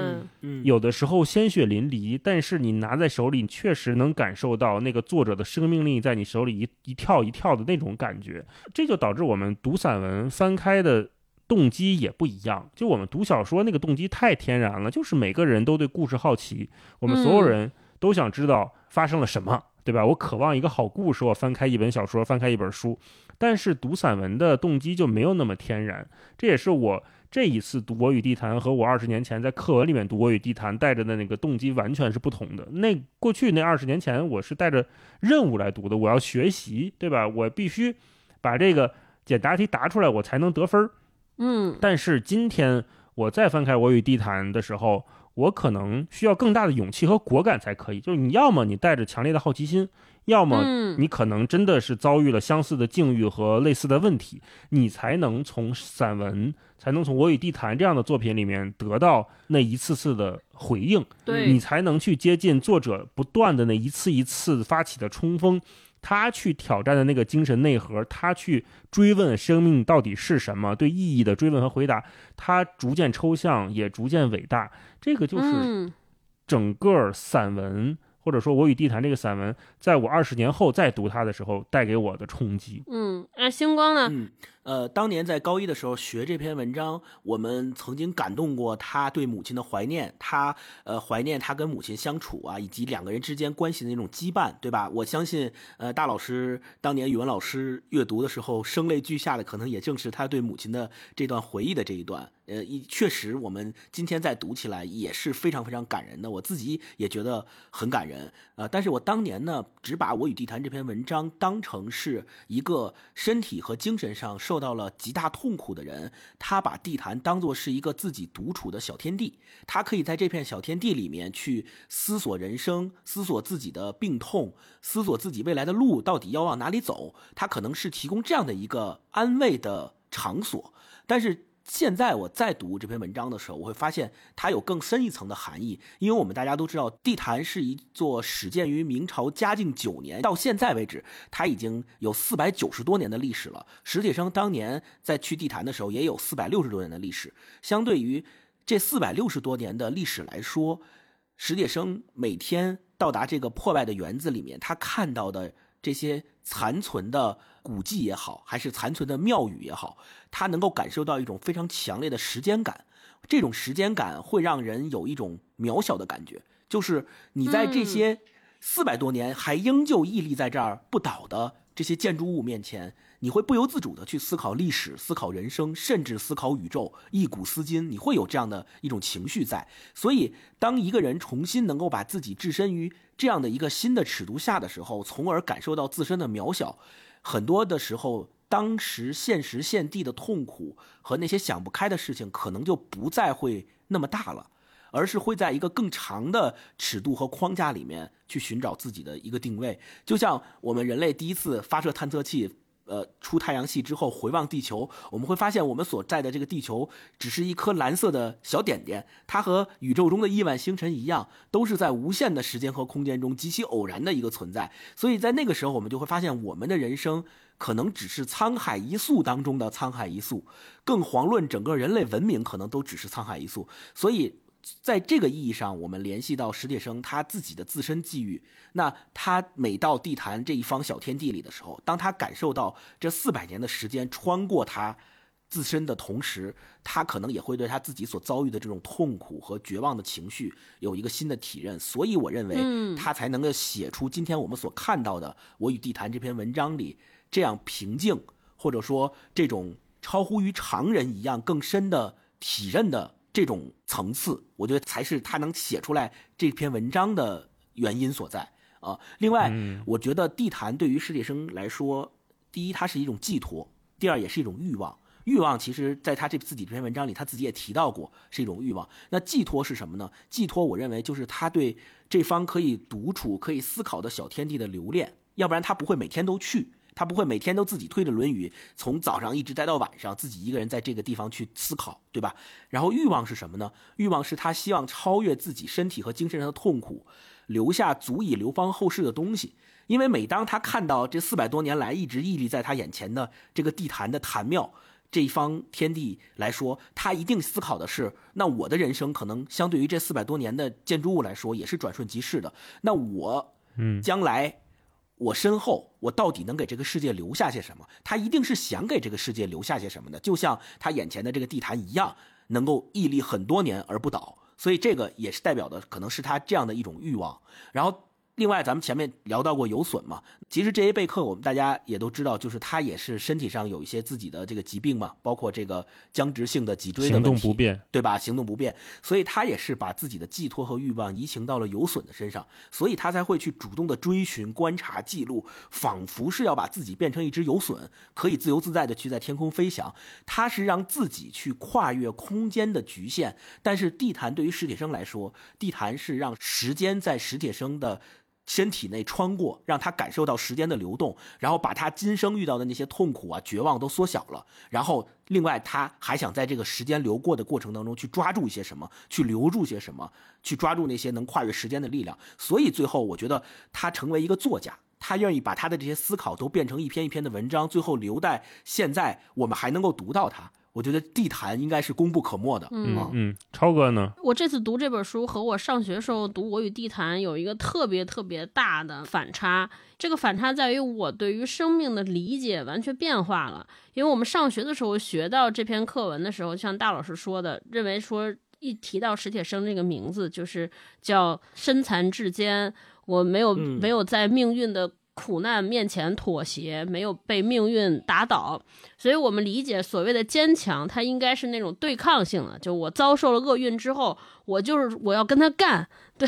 有的时候鲜血淋漓，但是你拿在手里，你确实能感受到那个作者的生命力在你手里一一跳一跳的那种感觉。这就导致我们读散文翻开的动机也不一样。就我们读小说那个动机太天然了，就是每个人都对故事好奇，我们所有人都想知道发生了什么。对吧？我渴望一个好故事，我翻开一本小说，翻开一本书。但是读散文的动机就没有那么天然，这也是我这一次读《我与地坛》和我二十年前在课文里面读《我与地坛》带着的那个动机完全是不同的。那过去那二十年前，我是带着任务来读的，我要学习，对吧？我必须把这个简答题答出来，我才能得分儿。嗯，但是今天我再翻开《我与地坛》的时候，我可能需要更大的勇气和果敢才可以。就是你要么你带着强烈的好奇心。要么你可能真的是遭遇了相似的境遇和类似的问题，你才能从散文，才能从《我与地坛》这样的作品里面得到那一次次的回应，你才能去接近作者不断的那一次一次发起的冲锋，他去挑战的那个精神内核，他去追问生命到底是什么，对意义的追问和回答，他逐渐抽象，也逐渐伟大，这个就是整个散文。或者说，我与地坛这个散文，在我二十年后再读它的时候，带给我的冲击。嗯，那星光呢？嗯。呃，当年在高一的时候学这篇文章，我们曾经感动过他对母亲的怀念，他呃怀念他跟母亲相处啊，以及两个人之间关系的那种羁绊，对吧？我相信，呃，大老师当年语文老师阅读的时候，声泪俱下的，可能也正是他对母亲的这段回忆的这一段。呃，一确实，我们今天再读起来也是非常非常感人的，我自己也觉得很感人。呃，但是我当年呢，只把我与地坛这篇文章当成是一个身体和精神上受。受到了极大痛苦的人，他把地坛当作是一个自己独处的小天地，他可以在这片小天地里面去思索人生，思索自己的病痛，思索自己未来的路到底要往哪里走。他可能是提供这样的一个安慰的场所，但是。现在我在读这篇文章的时候，我会发现它有更深一层的含义。因为我们大家都知道，地坛是一座始建于明朝嘉靖九年，到现在为止，它已经有四百九十多年的历史了。史铁生当年在去地坛的时候，也有四百六十多年的历史。相对于这四百六十多年的历史来说，史铁生每天到达这个破败的园子里面，他看到的这些残存的。古迹也好，还是残存的庙宇也好，它能够感受到一种非常强烈的时间感。这种时间感会让人有一种渺小的感觉，就是你在这些四百多年还仍旧屹立在这儿不倒的这些建筑物面前，你会不由自主的去思考历史、思考人生，甚至思考宇宙，一古思今。你会有这样的一种情绪在。所以，当一个人重新能够把自己置身于这样的一个新的尺度下的时候，从而感受到自身的渺小。很多的时候，当时现时现地的痛苦和那些想不开的事情，可能就不再会那么大了，而是会在一个更长的尺度和框架里面去寻找自己的一个定位。就像我们人类第一次发射探测器。呃，出太阳系之后回望地球，我们会发现我们所在的这个地球只是一颗蓝色的小点点，它和宇宙中的亿万星辰一样，都是在无限的时间和空间中极其偶然的一个存在。所以在那个时候，我们就会发现我们的人生可能只是沧海一粟当中的沧海一粟，更遑论整个人类文明可能都只是沧海一粟。所以。在这个意义上，我们联系到史铁生他自己的自身际遇。那他每到地坛这一方小天地里的时候，当他感受到这四百年的时间穿过他自身的同时，他可能也会对他自己所遭遇的这种痛苦和绝望的情绪有一个新的体认。所以，我认为他才能够写出今天我们所看到的《我与地坛》这篇文章里这样平静，或者说这种超乎于常人一样更深的体认的。这种层次，我觉得才是他能写出来这篇文章的原因所在啊。另外，我觉得地坛对于史铁生来说，第一，它是一种寄托；第二，也是一种欲望。欲望其实在他这自己这篇文章里，他自己也提到过，是一种欲望。那寄托是什么呢？寄托，我认为就是他对这方可以独处、可以思考的小天地的留恋，要不然他不会每天都去。他不会每天都自己推着轮椅从早上一直待到晚上，自己一个人在这个地方去思考，对吧？然后欲望是什么呢？欲望是他希望超越自己身体和精神上的痛苦，留下足以流芳后世的东西。因为每当他看到这四百多年来一直屹立在他眼前的这个地坛的坛庙这一方天地来说，他一定思考的是：那我的人生可能相对于这四百多年的建筑物来说，也是转瞬即逝的。那我，嗯，将来。我身后，我到底能给这个世界留下些什么？他一定是想给这个世界留下些什么的，就像他眼前的这个地坛一样，能够屹立很多年而不倒。所以这个也是代表的，可能是他这样的一种欲望。然后另外，咱们前面聊到过有损嘛，其实这些贝克我们大家也都知道，就是他也是身体上有一些自己的这个疾病嘛，包括这个僵直性的脊椎行动不便，对吧？行动不便，所以他也是把自己的寄托和欲望移情到了有损的身上，所以他才会去主动的追寻、观察、记录，仿佛是要把自己变成一只有损，可以自由自在的去在天空飞翔。他是让自己去跨越空间的局限，但是地坛对于史铁生来说，地坛是让时间在史铁生的。身体内穿过，让他感受到时间的流动，然后把他今生遇到的那些痛苦啊、绝望都缩小了。然后，另外他还想在这个时间流过的过程当中去抓住一些什么，去留住些什么，去抓住那些能跨越时间的力量。所以最后，我觉得他成为一个作家，他愿意把他的这些思考都变成一篇一篇的文章，最后留在现在，我们还能够读到他。我觉得地坛应该是功不可没的。嗯嗯，超哥呢？我这次读这本书和我上学时候读《我与地坛》有一个特别特别大的反差。这个反差在于我对于生命的理解完全变化了。因为我们上学的时候学到这篇课文的时候，像大老师说的，认为说一提到史铁生这个名字，就是叫身残志坚，我没有没有在命运的。苦难面前妥协，没有被命运打倒，所以我们理解所谓的坚强，它应该是那种对抗性的。就我遭受了厄运之后，我就是我要跟他干，对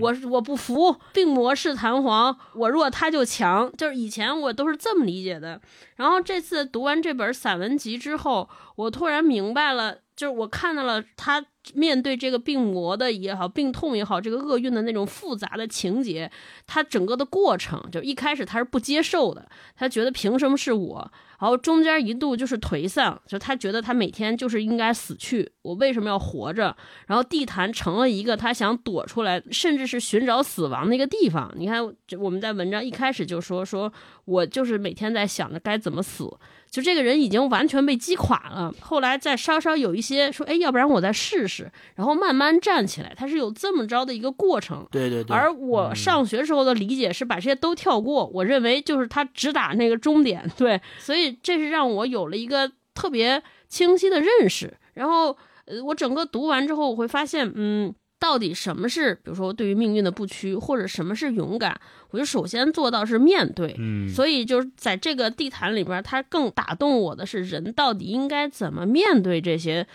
我我不服，病魔是弹簧，我弱他就强，就是以前我都是这么理解的。然后这次读完这本散文集之后，我突然明白了。就是我看到了他面对这个病魔的也好，病痛也好，这个厄运的那种复杂的情节，他整个的过程，就一开始他是不接受的，他觉得凭什么是我？然后中间一度就是颓丧，就他觉得他每天就是应该死去，我为什么要活着？然后地坛成了一个他想躲出来，甚至是寻找死亡的一个地方。你看，我们在文章一开始就说，说我就是每天在想着该怎么死。就这个人已经完全被击垮了，后来再稍稍有一些说，哎，要不然我再试试，然后慢慢站起来，他是有这么着的一个过程。对对对。而我上学时候的理解是把这些都跳过，我认为就是他只打那个终点。对，所以这是让我有了一个特别清晰的认识。然后，呃，我整个读完之后，我会发现，嗯。到底什么是，比如说对于命运的不屈，或者什么是勇敢？我就首先做到是面对。嗯，所以就是在这个地毯里边，它更打动我的是人到底应该怎么面对这些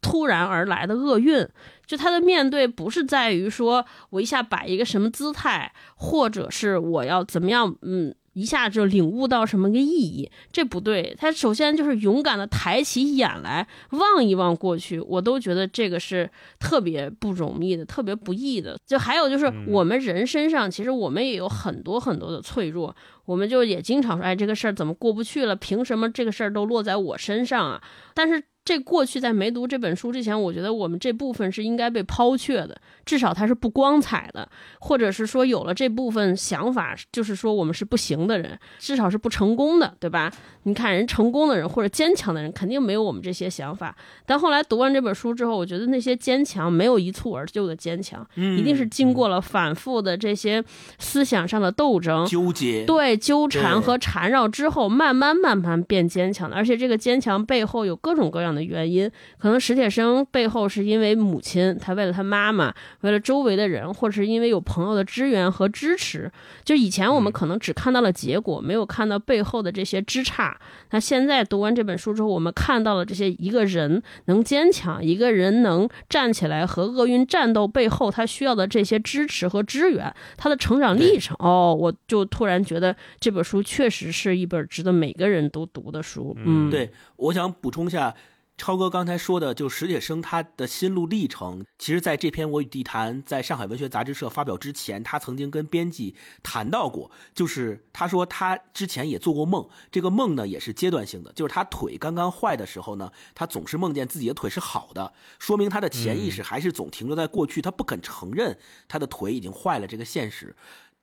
突然而来的厄运。就他的面对不是在于说我一下摆一个什么姿态，或者是我要怎么样，嗯。一下就领悟到什么个意义，这不对。他首先就是勇敢的抬起眼来望一望过去，我都觉得这个是特别不容易的，特别不易的。就还有就是我们人身上，其实我们也有很多很多的脆弱，我们就也经常说，哎，这个事儿怎么过不去了？凭什么这个事儿都落在我身上啊？但是。这过去在没读这本书之前，我觉得我们这部分是应该被抛却的，至少他是不光彩的，或者是说有了这部分想法，就是说我们是不行的人，至少是不成功的，对吧？你看人成功的人或者坚强的人，肯定没有我们这些想法。但后来读完这本书之后，我觉得那些坚强没有一蹴而就的坚强，一定是经过了反复的这些思想上的斗争、纠结、对纠缠和缠绕之后，慢慢慢慢变坚强的。而且这个坚强背后有各种各样。的原因，可能史铁生背后是因为母亲，他为了他妈妈，为了周围的人，或者是因为有朋友的支援和支持。就以前我们可能只看到了结果，没有看到背后的这些枝杈。那现在读完这本书之后，我们看到了这些一个人能坚强，一个人能站起来和厄运战斗背后他需要的这些支持和支援，他的成长历程。哦，我就突然觉得这本书确实是一本值得每个人都读的书。嗯，对，我想补充一下。超哥刚才说的，就史铁生他的心路历程，其实在这篇《我与地坛》在上海文学杂志社发表之前，他曾经跟编辑谈到过，就是他说他之前也做过梦，这个梦呢也是阶段性的，就是他腿刚刚坏的时候呢，他总是梦见自己的腿是好的，说明他的潜意识还是总停留在过去，他不肯承认他的腿已经坏了这个现实。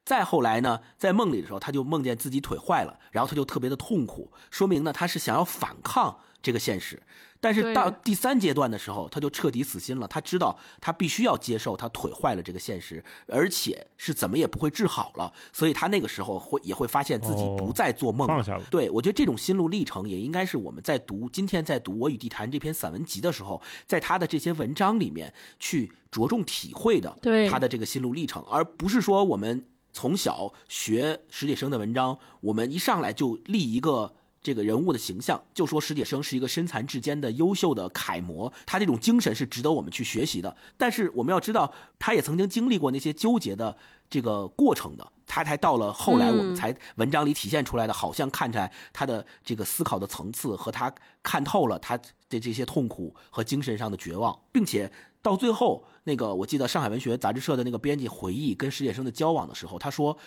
再后来呢，在梦里的时候，他就梦见自己腿坏了，然后他就特别的痛苦，说明呢他是想要反抗这个现实。但是到第三阶段的时候，他就彻底死心了。他知道他必须要接受他腿坏了这个现实，而且是怎么也不会治好了。所以他那个时候会也会发现自己不再做梦。放下了。对，我觉得这种心路历程也应该是我们在读今天在读《我与地坛》这篇散文集的时候，在他的这些文章里面去着重体会的。对他的这个心路历程，而不是说我们。从小学史铁生的文章，我们一上来就立一个这个人物的形象，就说史铁生是一个身残志坚的优秀的楷模，他这种精神是值得我们去学习的。但是我们要知道，他也曾经经历过那些纠结的这个过程的，他才到了后来我们才文章里体现出来的，好像看出来他的这个思考的层次和他看透了他的这些痛苦和精神上的绝望，并且。到最后，那个我记得上海文学杂志社的那个编辑回忆跟史铁生的交往的时候，他说，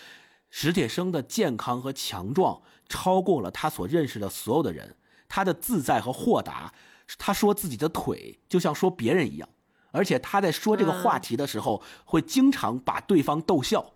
史铁生的健康和强壮超过了他所认识的所有的人，他的自在和豁达，他说自己的腿就像说别人一样，而且他在说这个话题的时候会经常把对方逗笑，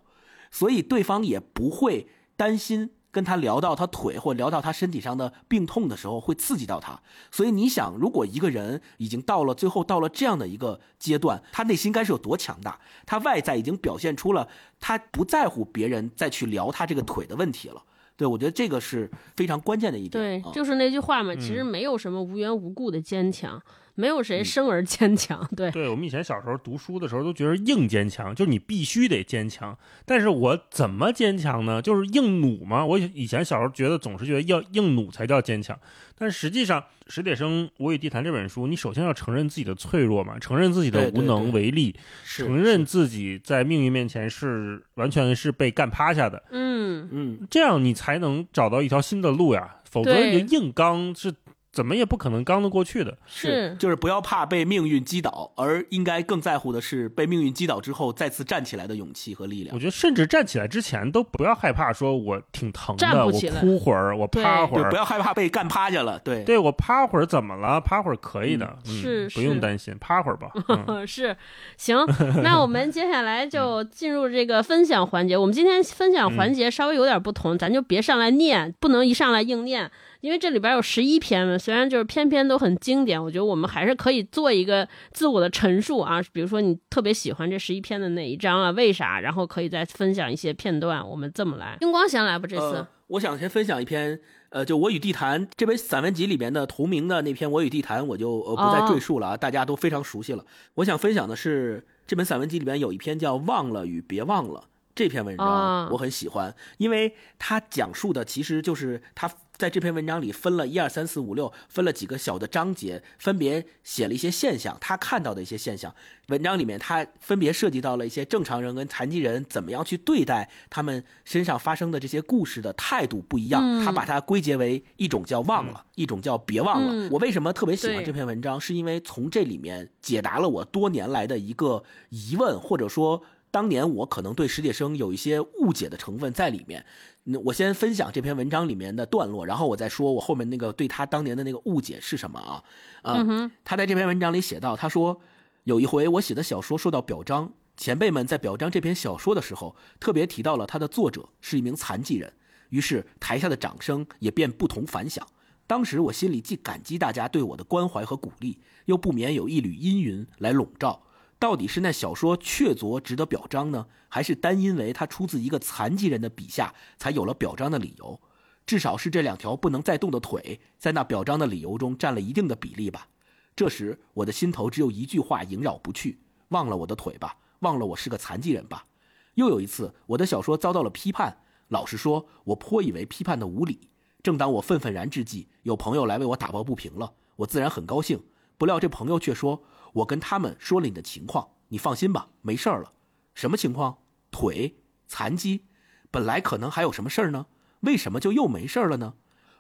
所以对方也不会担心。跟他聊到他腿或聊到他身体上的病痛的时候，会刺激到他。所以你想，如果一个人已经到了最后到了这样的一个阶段，他内心该是有多强大？他外在已经表现出了他不在乎别人再去聊他这个腿的问题了。对我觉得这个是非常关键的一点。对，就是那句话嘛，其实没有什么无缘无故的坚强。没有谁生而坚强，对。对我们以前小时候读书的时候都觉得硬坚强，就是你必须得坚强。但是我怎么坚强呢？就是硬努嘛？我以前小时候觉得总是觉得要硬努才叫坚强，但实际上《史铁生我与地坛》这本书，你首先要承认自己的脆弱嘛，承认自己的无能为力，承认自己在命运面前是完全是被干趴下的。嗯嗯，这样你才能找到一条新的路呀，否则你硬刚是。怎么也不可能刚得过去的，是就是不要怕被命运击倒，而应该更在乎的是被命运击倒之后再次站起来的勇气和力量。我觉得甚至站起来之前都不要害怕，说我挺疼的，我哭会儿，我趴会儿，不要害怕被干趴下了。对，对我趴会儿怎么了？趴会儿可以的，是不用担心，趴会儿吧。是，行，那我们接下来就进入这个分享环节。我们今天分享环节稍微有点不同，咱就别上来念，不能一上来硬念。因为这里边有十一篇嘛，虽然就是篇篇都很经典，我觉得我们还是可以做一个自我的陈述啊。比如说你特别喜欢这十一篇的哪一章啊？为啥？然后可以再分享一些片段。我们这么来，星光先来吧。这次我想先分享一篇，呃，就《我与地坛》这本散文集里面的同名的那篇《我与地坛》，我就呃不再赘述了啊，大家都非常熟悉了。我想分享的是这本散文集里面有一篇叫《忘了与别忘了》这篇文章，我很喜欢，因为它讲述的其实就是它。在这篇文章里分了一二三四五六，分了几个小的章节，分别写了一些现象，他看到的一些现象。文章里面他分别涉及到了一些正常人跟残疾人怎么样去对待他们身上发生的这些故事的态度不一样。他把它归结为一种叫忘了，一种叫别忘了。我为什么特别喜欢这篇文章？是因为从这里面解答了我多年来的一个疑问，或者说当年我可能对史铁生有一些误解的成分在里面。那我先分享这篇文章里面的段落，然后我再说我后面那个对他当年的那个误解是什么啊？啊，他在这篇文章里写到，他说有一回我写的小说受到表彰，前辈们在表彰这篇小说的时候，特别提到了他的作者是一名残疾人，于是台下的掌声也便不同凡响。当时我心里既感激大家对我的关怀和鼓励，又不免有一缕阴云来笼罩。到底是那小说确凿值得表彰呢，还是单因为它出自一个残疾人的笔下才有了表彰的理由？至少是这两条不能再动的腿，在那表彰的理由中占了一定的比例吧。这时我的心头只有一句话萦绕不去：忘了我的腿吧，忘了我是个残疾人吧。又有一次，我的小说遭到了批判，老实说，我颇以为批判的无理。正当我愤愤然之际，有朋友来为我打抱不平了，我自然很高兴。不料这朋友却说。我跟他们说了你的情况，你放心吧，没事了。什么情况？腿残疾，本来可能还有什么事儿呢？为什么就又没事了呢？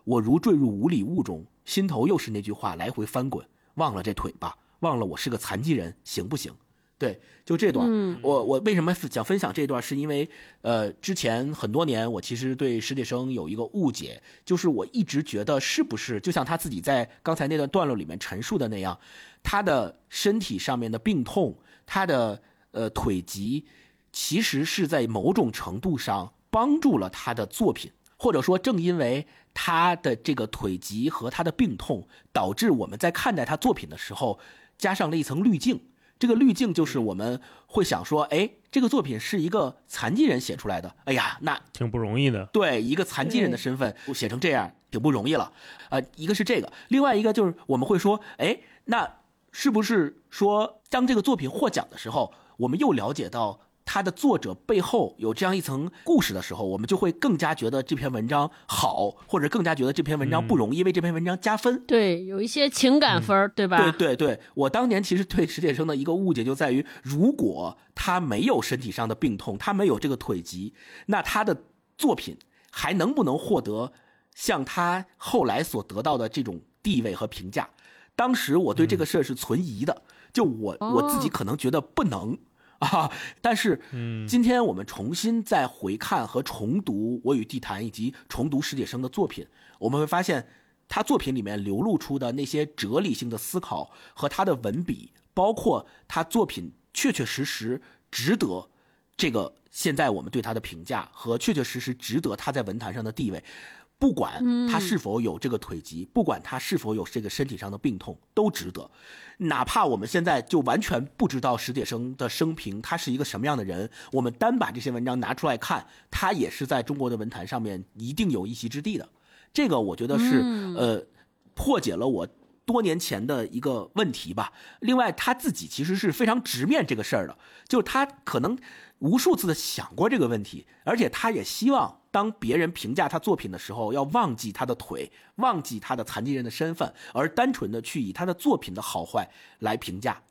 我如坠入无里雾中，心头又是那句话来回翻滚：忘了这腿吧，忘了我是个残疾人，行不行？对，就这段，我我为什么想分享这段？是因为，呃，之前很多年，我其实对史铁生有一个误解，就是我一直觉得是不是就像他自己在刚才那段段落里面陈述的那样，他的身体上面的病痛，他的呃腿疾，其实是在某种程度上帮助了他的作品，或者说正因为他的这个腿疾和他的病痛，导致我们在看待他作品的时候，加上了一层滤镜。这个滤镜就是我们会想说，哎，这个作品是一个残疾人写出来的，哎呀，那挺不容易的。对，一个残疾人的身份写成这样，挺不容易了。呃，一个是这个，另外一个就是我们会说，哎，那是不是说当这个作品获奖的时候，我们又了解到它的作者背后有这样一层故事的时候，我们就会更加觉得这篇文章好，或者更加觉得这篇文章不容易为这篇文章加分。对，有一些情感分对吧？对对对，我当年其实对史铁生的一个误解就在于，如果他没有身体上的病痛，他没有这个腿疾，那他的作品还能不能获得像他后来所得到的这种地位和评价？当时我对这个事儿是存疑的，就我我自己可能觉得不能。啊！但是，今天我们重新再回看和重读《我与地坛》以及重读史铁生的作品，我们会发现，他作品里面流露出的那些哲理性的思考和他的文笔，包括他作品确确实实值得这个现在我们对他的评价和确确实实值得他在文坛上的地位。不管他是否有这个腿疾，不管他是否有这个身体上的病痛，都值得。哪怕我们现在就完全不知道史铁生的生平，他是一个什么样的人，我们单把这些文章拿出来看，他也是在中国的文坛上面一定有一席之地的。这个我觉得是呃，破解了我多年前的一个问题吧。另外，他自己其实是非常直面这个事儿的，就是他可能无数次的想过这个问题，而且他也希望。当别人评价他作品的时候，要忘记他的腿，忘记他的残疾人的身份，而单纯的去以他的作品的好坏来评价。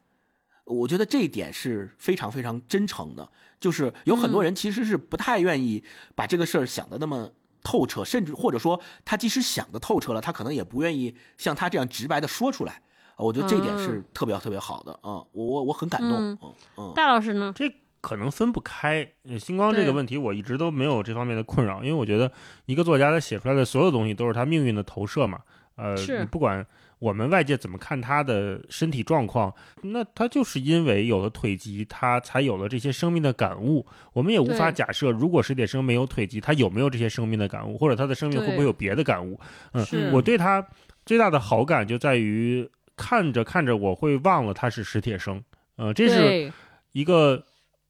我觉得这一点是非常非常真诚的。就是有很多人其实是不太愿意把这个事儿想的那么透彻，甚至或者说他即使想的透彻了，他可能也不愿意像他这样直白的说出来。我觉得这一点是特别特别好的啊！我我我很感动。嗯嗯，大老师呢？这。可能分不开，星光这个问题我一直都没有这方面的困扰，因为我觉得一个作家他写出来的所有东西都是他命运的投射嘛。呃，不管我们外界怎么看他的身体状况，那他就是因为有了腿疾，他才有了这些生命的感悟。我们也无法假设，如果史铁生没有腿疾，他有没有这些生命的感悟，或者他的生命会不会有别的感悟？嗯，我对他最大的好感就在于看着看着我会忘了他是史铁生。呃，这是一个。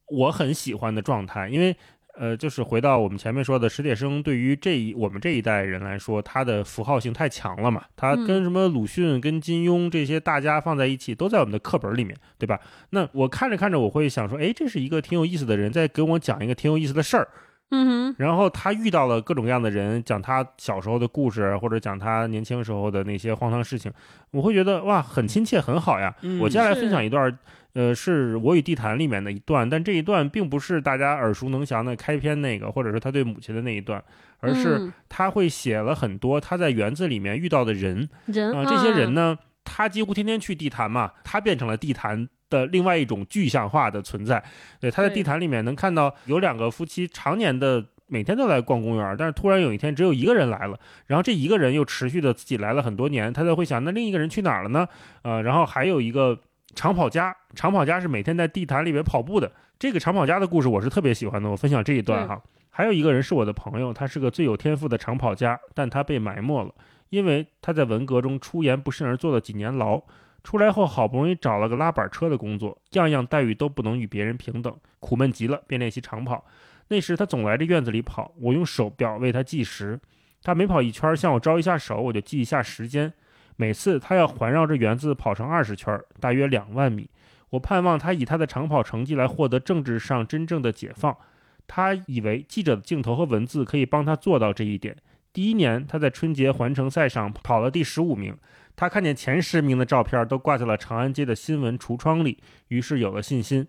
我很喜欢的状态，因为，呃，就是回到我们前面说的，史铁生对于这一我们这一代人来说，他的符号性太强了嘛。他跟什么鲁迅、跟金庸这些大家放在一起，都在我们的课本里面，对吧？那我看着看着，我会想说，哎，这是一个挺有意思的人，在跟我讲一个挺有意思的事儿。嗯哼。然后他遇到了各种各样的人，讲他小时候的故事，或者讲他年轻时候的那些荒唐事情，我会觉得哇，很亲切，很好呀。我接下来分享一段。呃，是我与地坛里面的一段，但这一段并不是大家耳熟能详的开篇那个，或者是他对母亲的那一段，而是他会写了很多他在园子里面遇到的人，啊，这些人呢，他几乎天天去地坛嘛，他变成了地坛的另外一种具象化的存在。对，他在地坛里面能看到有两个夫妻常年的每天都来逛公园，但是突然有一天只有一个人来了，然后这一个人又持续的自己来了很多年，他才会想，那另一个人去哪儿了呢？呃，然后还有一个。长跑家，长跑家是每天在地坛里面跑步的。这个长跑家的故事我是特别喜欢的，我分享这一段哈。还有一个人是我的朋友，他是个最有天赋的长跑家，但他被埋没了，因为他在文革中出言不慎而坐了几年牢。出来后好不容易找了个拉板车的工作，样样待遇都不能与别人平等，苦闷极了，便练习长跑。那时他总来这院子里跑，我用手表为他计时，他每跑一圈向我招一下手，我就记一下时间。每次他要环绕着园子跑成二十圈，大约两万米。我盼望他以他的长跑成绩来获得政治上真正的解放。他以为记者的镜头和文字可以帮他做到这一点。第一年，他在春节环城赛上跑了第十五名。他看见前十名的照片都挂在了长安街的新闻橱窗里，于是有了信心。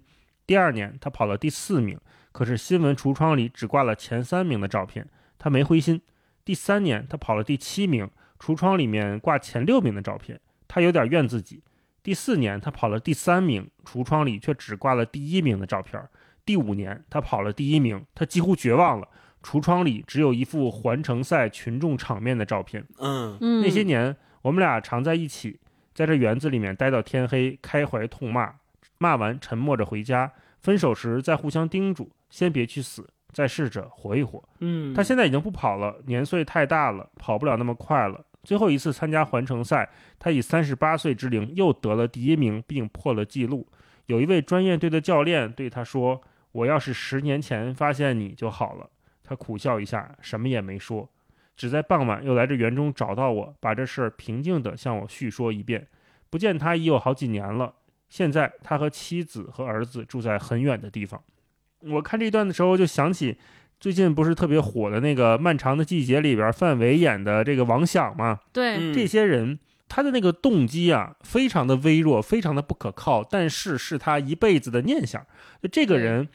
第二年，他跑了第四名，可是新闻橱窗里只挂了前三名的照片，他没灰心。第三年，他跑了第七名。橱窗里面挂前六名的照片，他有点怨自己。第四年他跑了第三名，橱窗里却只挂了第一名的照片。第五年他跑了第一名，他几乎绝望了。橱窗里只有一幅环城赛群众场面的照片。嗯，那些年我们俩常在一起，在这园子里面待到天黑，开怀痛骂，骂完沉默着回家。分手时再互相叮嘱，先别去死。再试着活一活。嗯，他现在已经不跑了，年岁太大了，跑不了那么快了。最后一次参加环城赛，他以三十八岁之龄又得了第一名，并破了纪录。有一位专业队的教练对他说：“我要是十年前发现你就好了。”他苦笑一下，什么也没说，只在傍晚又来这园中找到我，把这事儿平静地向我叙说一遍。不见他已有好几年了，现在他和妻子和儿子住在很远的地方。我看这段的时候就想起最近不是特别火的那个《漫长的季节》里边范伟演的这个王响嘛？对，这些人他的那个动机啊，非常的微弱，非常的不可靠，但是是他一辈子的念想。就这个人，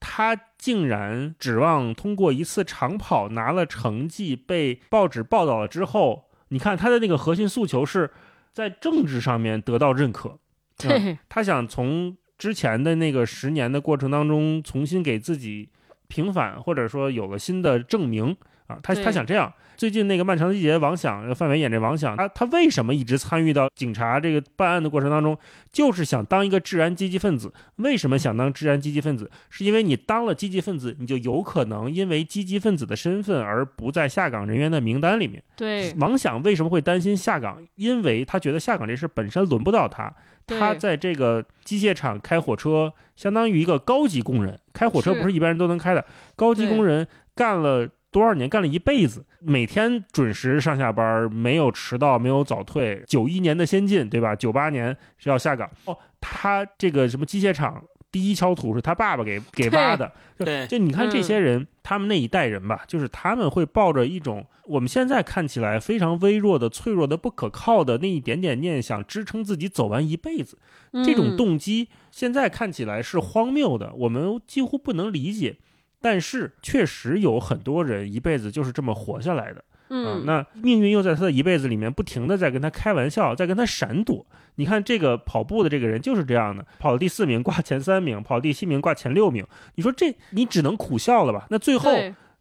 他竟然指望通过一次长跑拿了成绩，被报纸报道了之后，你看他的那个核心诉求是在政治上面得到认可。对，他想从。之前的那个十年的过程当中，重新给自己平反，或者说有了新的证明啊，他他想这样。最近那个漫长的季节，王响范伟演这王响，他他为什么一直参与到警察这个办案的过程当中，就是想当一个治安积极分子。为什么想当治安积极分子？是因为你当了积极分子，你就有可能因为积极分子的身份而不在下岗人员的名单里面。对，王响为什么会担心下岗？因为他觉得下岗这事本身轮不到他。他在这个机械厂开火车，相当于一个高级工人。开火车不是一般人都能开的，高级工人干了多少年？干了一辈子，每天准时上下班，没有迟到，没有早退。九一年的先进，对吧？九八年是要下岗。哦，他这个什么机械厂？第一锹土是他爸爸给给挖的，对，就你看这些人，他们那一代人吧，就是他们会抱着一种我们现在看起来非常微弱的、脆弱的、不可靠的那一点点念想，支撑自己走完一辈子。这种动机现在看起来是荒谬的，我们几乎不能理解，但是确实有很多人一辈子就是这么活下来的。嗯，那命运又在他的一辈子里面不停的在跟他开玩笑，在跟他闪躲。你看这个跑步的这个人就是这样的，跑了第四名挂前三名，跑第七名挂前六名。你说这你只能苦笑了吧？那最后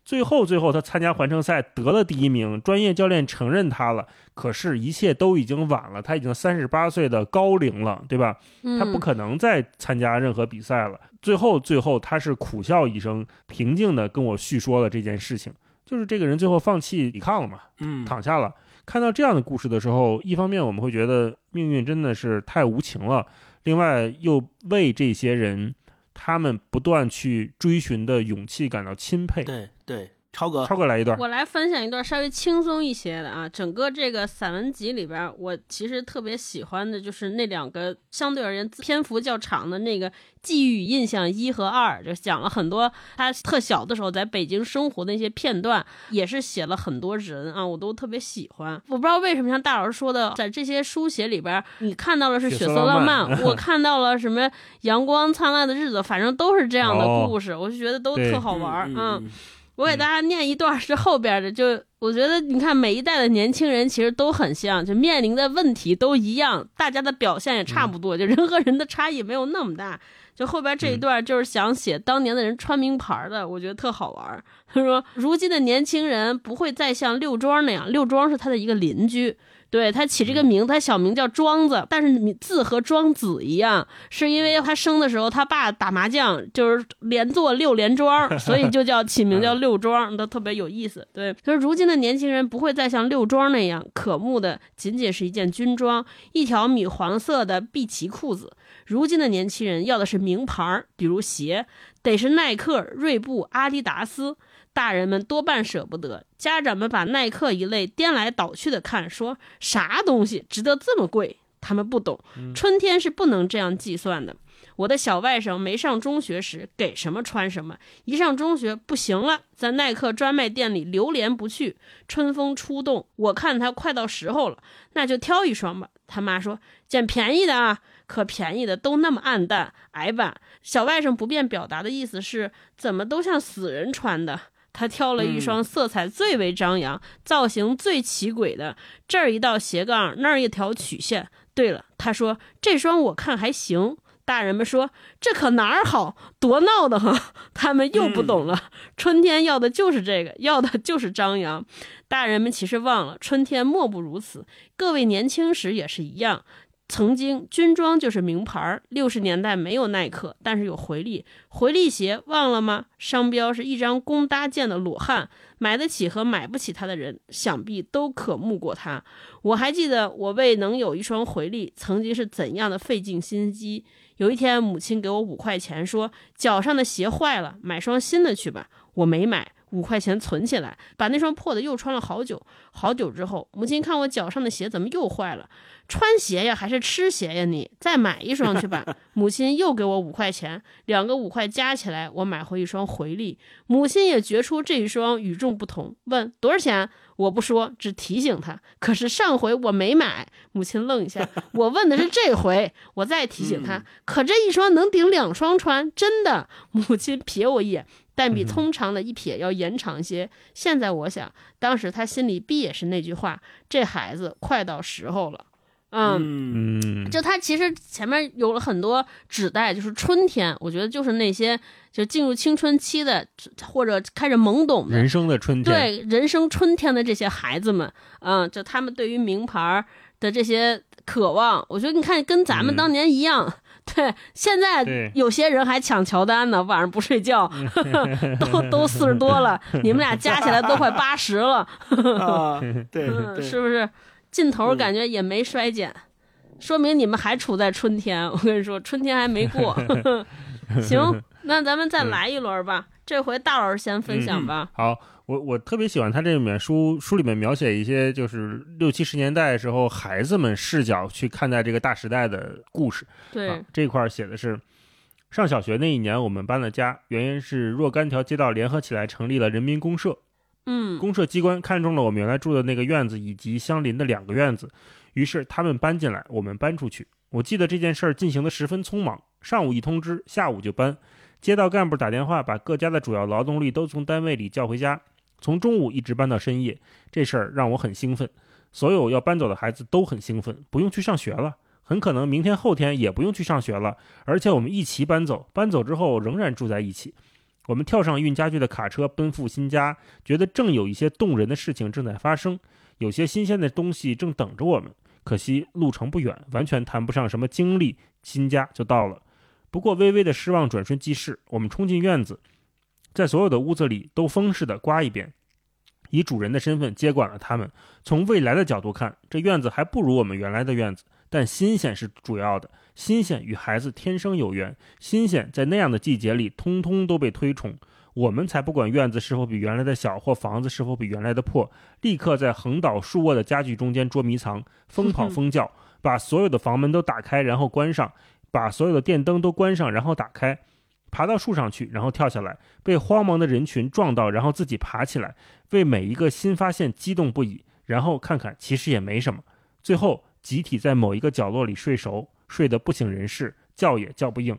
最后最后他参加环城赛得了第一名，专业教练承认他了。可是，一切都已经晚了，他已经三十八岁的高龄了，对吧？他不可能再参加任何比赛了。最后最后他是苦笑一声，平静的跟我叙说了这件事情。就是这个人最后放弃抵抗了嘛，嗯，躺下了。看到这样的故事的时候，一方面我们会觉得命运真的是太无情了，另外又为这些人他们不断去追寻的勇气感到钦佩。对对。超哥，超哥来一段。我来分享一段稍微轻松一些的啊。整个这个散文集里边，我其实特别喜欢的就是那两个相对而言篇幅较长的那个寄语印象一和二，就讲了很多他特小的时候在北京生活的那些片段，也是写了很多人啊，我都特别喜欢。我不知道为什么像大老师说的，在这些书写里边，你看到的是血色浪漫，我看到了什么阳光灿烂的日子，反正都是这样的故事，我就觉得都特好玩嗯。我给大家念一段是后边的，就我觉得你看每一代的年轻人其实都很像，就面临的问题都一样，大家的表现也差不多，就人和人的差异没有那么大。就后边这一段就是想写当年的人穿名牌的，我觉得特好玩。他说，如今的年轻人不会再像六庄那样，六庄是他的一个邻居。对他起这个名，他小名叫庄子，但是字和庄子一样，是因为他生的时候他爸打麻将就是连坐六连庄，所以就叫 起名叫六庄，都特别有意思。对，可是如今的年轻人不会再像六庄那样渴慕的仅仅是一件军装，一条米黄色的碧奇裤子。如今的年轻人要的是名牌，比如鞋，得是耐克、锐步、阿迪达斯。大人们多半舍不得，家长们把耐克一类颠来倒去的看，说啥东西值得这么贵？他们不懂，春天是不能这样计算的。我的小外甥没上中学时给什么穿什么，一上中学不行了，在耐克专卖店里流连不去。春风初动，我看他快到时候了，那就挑一双吧。他妈说捡便宜的啊，可便宜的都那么暗淡矮板。小外甥不便表达的意思是，怎么都像死人穿的。他挑了一双色彩最为张扬、造型最奇诡的，这儿一道斜杠，那儿一条曲线。对了，他说这双我看还行。大人们说这可哪儿好，多闹的哈！他们又不懂了。春天要的就是这个，要的就是张扬。大人们其实忘了，春天莫不如此。各位年轻时也是一样。曾经军装就是名牌六十年代没有耐克，但是有回力。回力鞋忘了吗？商标是一张弓搭箭的裸汉，买得起和买不起它的人，想必都渴慕过它。我还记得我为能有一双回力，曾经是怎样的费尽心机。有一天，母亲给我五块钱，说脚上的鞋坏了，买双新的去吧。我没买。五块钱存起来，把那双破的又穿了好久好久之后，母亲看我脚上的鞋怎么又坏了，穿鞋呀还是吃鞋呀？你再买一双去吧。母亲又给我五块钱，两个五块加起来，我买回一双回力。母亲也觉出这一双与众不同，问多少钱？我不说，只提醒他。可是上回我没买，母亲愣一下。我问的是这回，我再提醒他。可这一双能顶两双穿，真的。母亲瞥我一眼，但比通常的一瞥要延长些。现在我想，当时他心里必也是那句话：这孩子快到时候了。嗯嗯，就他其实前面有了很多指代，就是春天，我觉得就是那些就进入青春期的或者开始懵懂的人生的春天，对人生春天的这些孩子们，嗯，就他们对于名牌的这些渴望，我觉得你看跟咱们当年一样。对，现在有些人还抢乔丹呢，晚上不睡觉，都都四十多了，你们俩加起来都快八十了，啊，对，是不是？劲头感觉也没衰减，说明你们还处在春天。我跟你说，春天还没过。行，那咱们再来一轮吧。这回大老师先分享吧。好，我我特别喜欢他这里面书书里面描写一些就是六七十年代时候孩子们视角去看待这个大时代的故事。对，这块写的是上小学那一年我们搬了家，原因是若干条街道联合起来成立了人民公社。嗯，公社机关看中了我们原来住的那个院子以及相邻的两个院子，于是他们搬进来，我们搬出去。我记得这件事儿进行的十分匆忙，上午一通知，下午就搬。街道干部打电话把各家的主要劳动力都从单位里叫回家，从中午一直搬到深夜。这事儿让我很兴奋，所有要搬走的孩子都很兴奋，不用去上学了，很可能明天后天也不用去上学了，而且我们一起搬走，搬走之后仍然住在一起。我们跳上运家具的卡车，奔赴新家，觉得正有一些动人的事情正在发生，有些新鲜的东西正等着我们。可惜路程不远，完全谈不上什么经历，新家就到了。不过微微的失望转瞬即逝。我们冲进院子，在所有的屋子里都风似的刮一遍，以主人的身份接管了他们。从未来的角度看，这院子还不如我们原来的院子，但新鲜是主要的。新鲜与孩子天生有缘，新鲜在那样的季节里，通通都被推崇。我们才不管院子是否比原来的小，或房子是否比原来的破，立刻在横倒竖卧的家具中间捉迷藏，疯跑疯叫，把所有的房门都打开，然后关上，把所有的电灯都关上，然后打开，爬到树上去，然后跳下来，被慌忙的人群撞到，然后自己爬起来，为每一个新发现激动不已，然后看看其实也没什么，最后集体在某一个角落里睡熟。睡得不省人事，叫也叫不应。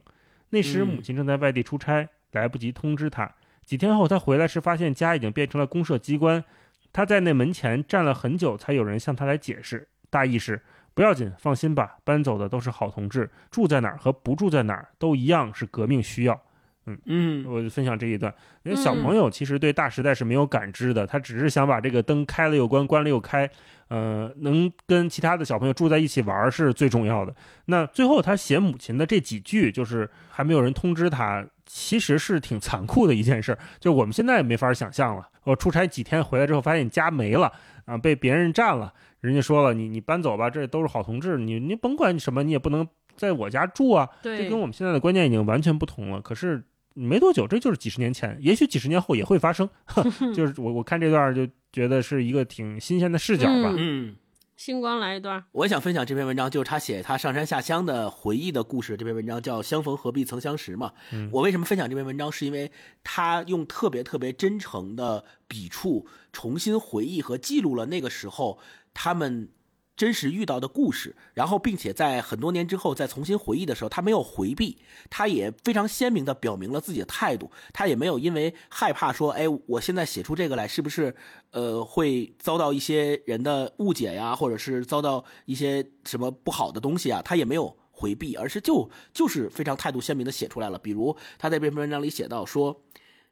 那时母亲正在外地出差，来不及通知他。几天后他回来时，发现家已经变成了公社机关。他在那门前站了很久，才有人向他来解释。大意是：不要紧，放心吧，搬走的都是好同志，住在哪儿和不住在哪儿都一样，是革命需要。嗯嗯，我就分享这一段。因为小朋友其实对大时代是没有感知的，他只是想把这个灯开了又关，关了又开。呃，能跟其他的小朋友住在一起玩是最重要的。那最后他写母亲的这几句，就是还没有人通知他，其实是挺残酷的一件事。就我们现在没法想象了。我出差几天回来之后，发现家没了啊，被别人占了。人家说了，你你搬走吧，这都是好同志，你你甭管什么，你也不能在我家住啊。这跟我们现在的观念已经完全不同了。可是没多久，这就是几十年前，也许几十年后也会发生。就是我我看这段就。觉得是一个挺新鲜的视角吧。嗯，星光来一段。我也想分享这篇文章，就是他写他上山下乡的回忆的故事。这篇文章叫《相逢何必曾相识》嘛。嗯，我为什么分享这篇文章，是因为他用特别特别真诚的笔触，重新回忆和记录了那个时候他们。真实遇到的故事，然后并且在很多年之后再重新回忆的时候，他没有回避，他也非常鲜明的表明了自己的态度，他也没有因为害怕说，哎，我现在写出这个来是不是，呃，会遭到一些人的误解呀，或者是遭到一些什么不好的东西啊，他也没有回避，而是就就是非常态度鲜明的写出来了。比如他在这篇文章里写到说，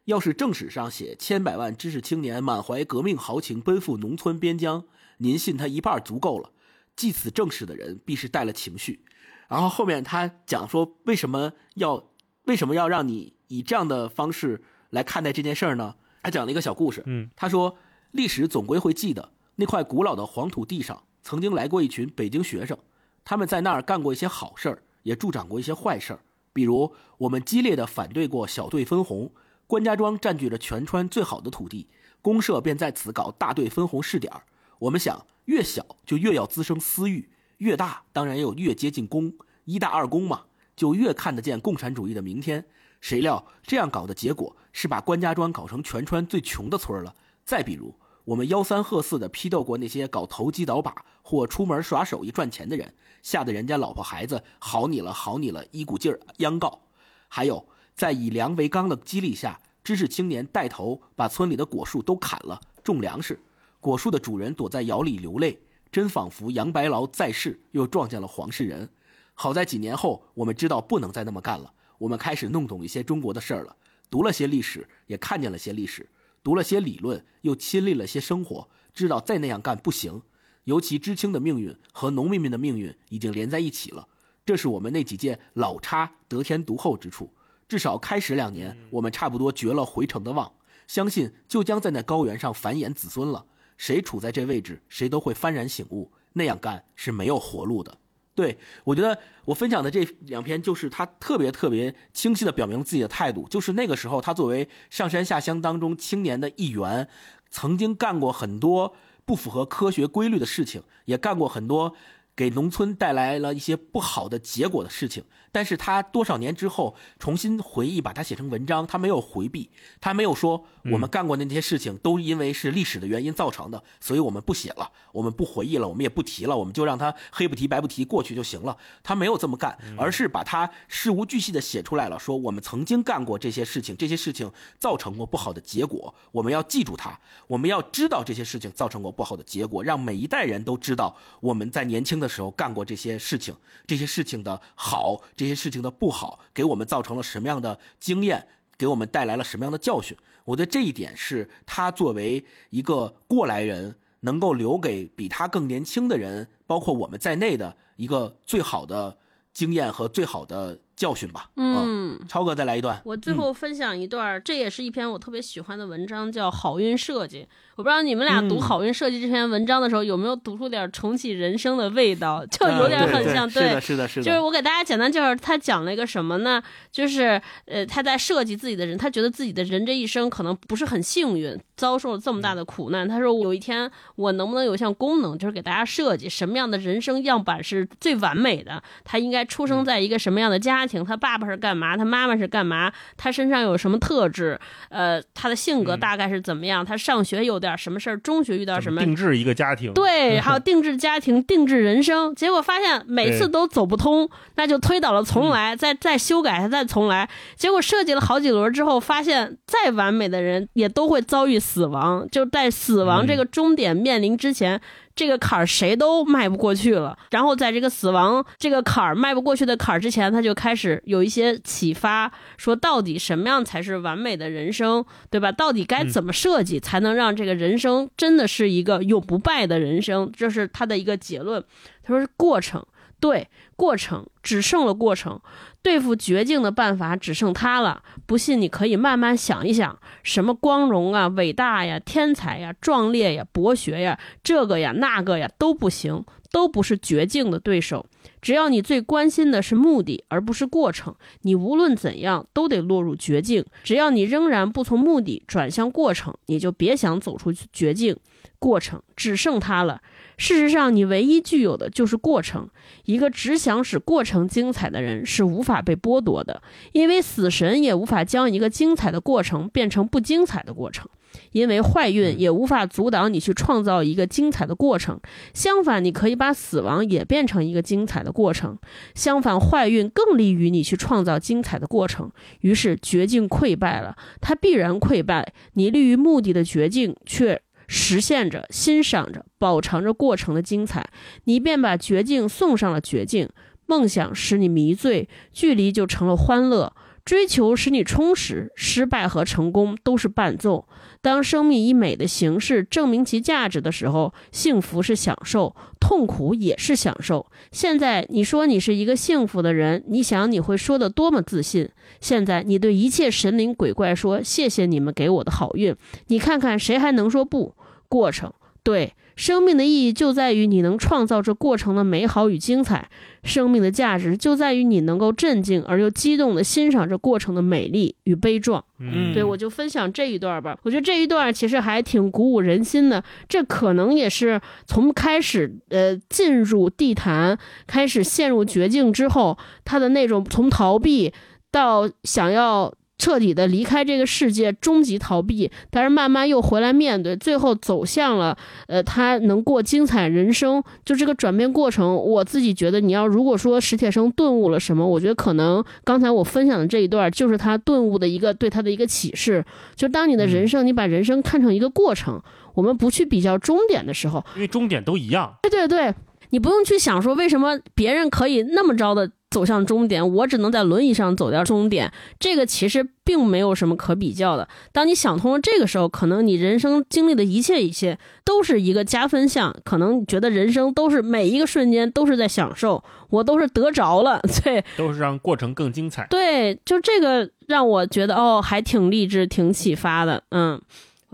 要是正史上写千百万知识青年满怀革命豪情奔赴农村边疆，您信他一半足够了。记此正史的人必是带了情绪，然后后面他讲说为什么要为什么要让你以这样的方式来看待这件事儿呢？他讲了一个小故事，嗯，他说历史总归会记得那块古老的黄土地上曾经来过一群北京学生，他们在那儿干过一些好事儿，也助长过一些坏事儿，比如我们激烈的反对过小队分红，关家庄占据着全川最好的土地，公社便在此搞大队分红试点我们想，越小就越要滋生私欲，越大当然也有越接近公，一大二公嘛，就越看得见共产主义的明天。谁料这样搞的结果是把关家庄搞成全川最穷的村了。再比如，我们吆三喝四的批斗过那些搞投机倒把或出门耍手艺赚钱的人，吓得人家老婆孩子好你了好你了，一股劲儿央告。还有，在以粮为纲的激励下，知识青年带头把村里的果树都砍了，种粮食。果树的主人躲在窑里流泪，真仿佛杨白劳在世又撞见了黄世仁。好在几年后，我们知道不能再那么干了。我们开始弄懂一些中国的事儿了，读了些历史，也看见了些历史，读了些理论，又亲历了些生活，知道再那样干不行。尤其知青的命运和农民们的命运已经连在一起了，这是我们那几届老差得天独厚之处。至少开始两年，我们差不多绝了回城的望，相信就将在那高原上繁衍子孙了。谁处在这位置，谁都会幡然醒悟，那样干是没有活路的。对我觉得，我分享的这两篇就是他特别特别清晰的表明了自己的态度，就是那个时候他作为上山下乡当中青年的一员，曾经干过很多不符合科学规律的事情，也干过很多。给农村带来了一些不好的结果的事情，但是他多少年之后重新回忆，把它写成文章，他没有回避，他没有说我们干过的那些事情都因为是历史的原因造成的，所以我们不写了，我们不回忆了，我们也不提了，我们就让他黑不提白不提过去就行了。他没有这么干，而是把他事无巨细的写出来了，说我们曾经干过这些事情，这些事情造成过不好的结果，我们要记住它，我们要知道这些事情造成过不好的结果，让每一代人都知道我们在年轻的。的时候干过这些事情，这些事情的好，这这些事情的不好，给我们造成了什么样的经验，给我们带来了什么样的教训？我觉得这一点是他作为一个过来人，能够留给比他更年轻的人，包括我们在内的一个最好的经验和最好的。教训吧，嗯，超哥再来一段。我最后分享一段，这也是一篇我特别喜欢的文章，叫《好运设计》。我不知道你们俩读《好运设计》这篇文章的时候，有没有读出点重启人生的味道？就有点很像，对，是的，是的，是的。就是我给大家简单介绍，他讲了一个什么呢？就是呃，他在设计自己的人，他觉得自己的人这一生可能不是很幸运，遭受了这么大的苦难。他说，有一天我能不能有一项功能，就是给大家设计什么样的人生样板是最完美的？他应该出生在一个什么样的家？庭，他爸爸是干嘛？他妈妈是干嘛？他身上有什么特质？呃，他的性格大概是怎么样？他上学有点什么事儿？中学遇到什么？定制一个家庭，对，还有定制家庭、定制人生。结果发现每次都走不通，那就推倒了重来，再再修改，再重来。结果设计了好几轮之后，发现再完美的人也都会遭遇死亡，就在死亡这个终点面临之前。这个坎儿谁都迈不过去了，然后在这个死亡这个坎儿迈不过去的坎儿之前，他就开始有一些启发，说到底什么样才是完美的人生，对吧？到底该怎么设计才能让这个人生真的是一个永不败的人生？这是他的一个结论。他说是：“过程，对，过程只剩了过程。”对付绝境的办法只剩它了。不信，你可以慢慢想一想，什么光荣啊、伟大呀、天才呀、壮烈呀、博学呀，这个呀、那个呀都不行，都不是绝境的对手。只要你最关心的是目的，而不是过程，你无论怎样都得落入绝境。只要你仍然不从目的转向过程，你就别想走出绝境。过程只剩它了。事实上，你唯一具有的就是过程。一个只想使过程精彩的人是无法被剥夺的，因为死神也无法将一个精彩的过程变成不精彩的过程，因为坏运也无法阻挡你去创造一个精彩的过程。相反，你可以把死亡也变成一个精彩的过程。相反，坏运更利于你去创造精彩的过程。于是，绝境溃败了，它必然溃败。你立于目的的绝境却。实现着，欣赏着，饱尝着过程的精彩，你便把绝境送上了绝境。梦想使你迷醉，距离就成了欢乐；追求使你充实，失败和成功都是伴奏。当生命以美的形式证明其价值的时候，幸福是享受，痛苦也是享受。现在你说你是一个幸福的人，你想你会说的多么自信？现在你对一切神灵鬼怪说：“谢谢你们给我的好运。”你看看谁还能说不？过程对，生命的意义就在于你能创造这过程的美好与精彩，生命的价值就在于你能够镇静而又激动地欣赏这过程的美丽与悲壮。嗯，对我就分享这一段吧。我觉得这一段其实还挺鼓舞人心的。这可能也是从开始呃进入地坛，开始陷入绝境之后，他的那种从逃避到想要。彻底的离开这个世界，终极逃避，但是慢慢又回来面对，最后走向了，呃，他能过精彩人生，就这个转变过程，我自己觉得，你要如果说史铁生顿悟了什么，我觉得可能刚才我分享的这一段就是他顿悟的一个对他的一个启示，就当你的人生，你把人生看成一个过程，我们不去比较终点的时候，因为终点都一样，对对对，你不用去想说为什么别人可以那么着的。走向终点，我只能在轮椅上走到终点。这个其实并没有什么可比较的。当你想通了这个时候，可能你人生经历的一切一切都是一个加分项。可能你觉得人生都是每一个瞬间都是在享受，我都是得着了，对，都是让过程更精彩。对，就这个让我觉得哦，还挺励志，挺启发的。嗯，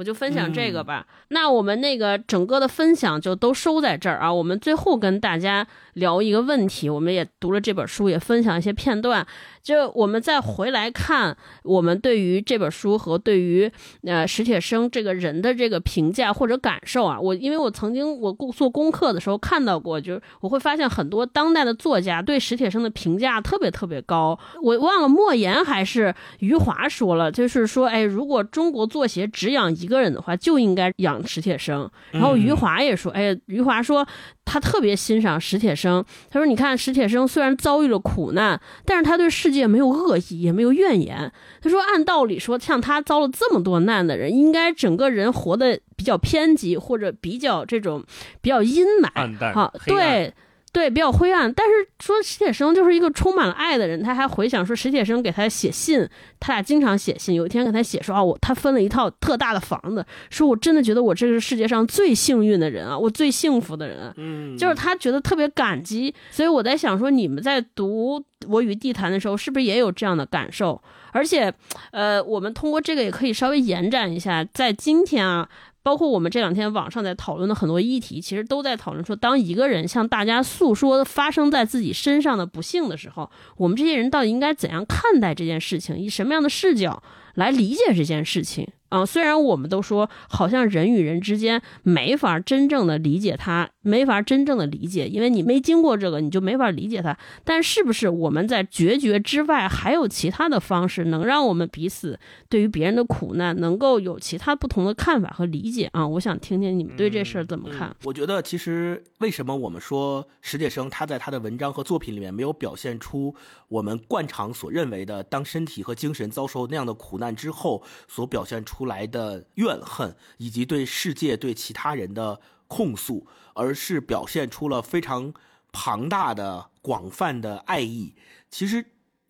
我就分享这个吧。那我们那个整个的分享就都收在这儿啊。我们最后跟大家。聊一个问题，我们也读了这本书，也分享一些片段。就我们再回来看，我们对于这本书和对于呃史铁生这个人的这个评价或者感受啊，我因为我曾经我做功课的时候看到过，就是我会发现很多当代的作家对史铁生的评价特别特别高。我忘了莫言还是余华说了，就是说，哎，如果中国作协只养一个人的话，就应该养史铁生。然后余华也说，哎，余华说。他特别欣赏史铁生，他说：“你看，史铁生虽然遭遇了苦难，但是他对世界没有恶意，也没有怨言。他说，按道理说，像他遭了这么多难的人，应该整个人活得比较偏激，或者比较这种比较阴霾，好，对。”对，比较灰暗。但是说史铁生就是一个充满了爱的人，他还回想说史铁生给他写信，他俩经常写信。有一天给他写说啊，我他分了一套特大的房子，说我真的觉得我这是世界上最幸运的人啊，我最幸福的人。嗯，就是他觉得特别感激。所以我在想说，你们在读《我与地坛》的时候，是不是也有这样的感受？而且，呃，我们通过这个也可以稍微延展一下，在今天啊。包括我们这两天网上在讨论的很多议题，其实都在讨论说，当一个人向大家诉说发生在自己身上的不幸的时候，我们这些人到底应该怎样看待这件事情，以什么样的视角来理解这件事情？啊，虽然我们都说，好像人与人之间没法真正的理解他，没法真正的理解，因为你没经过这个，你就没法理解他。但是不是我们在决绝之外，还有其他的方式，能让我们彼此对于别人的苦难，能够有其他不同的看法和理解啊？我想听听你们对这事儿怎么看。我觉得，其实为什么我们说史铁生他在他的文章和作品里面没有表现出我们惯常所认为的，当身体和精神遭受那样的苦难之后所表现出。出来的怨恨以及对世界、对其他人的控诉，而是表现出了非常庞大的、广泛的爱意。其实，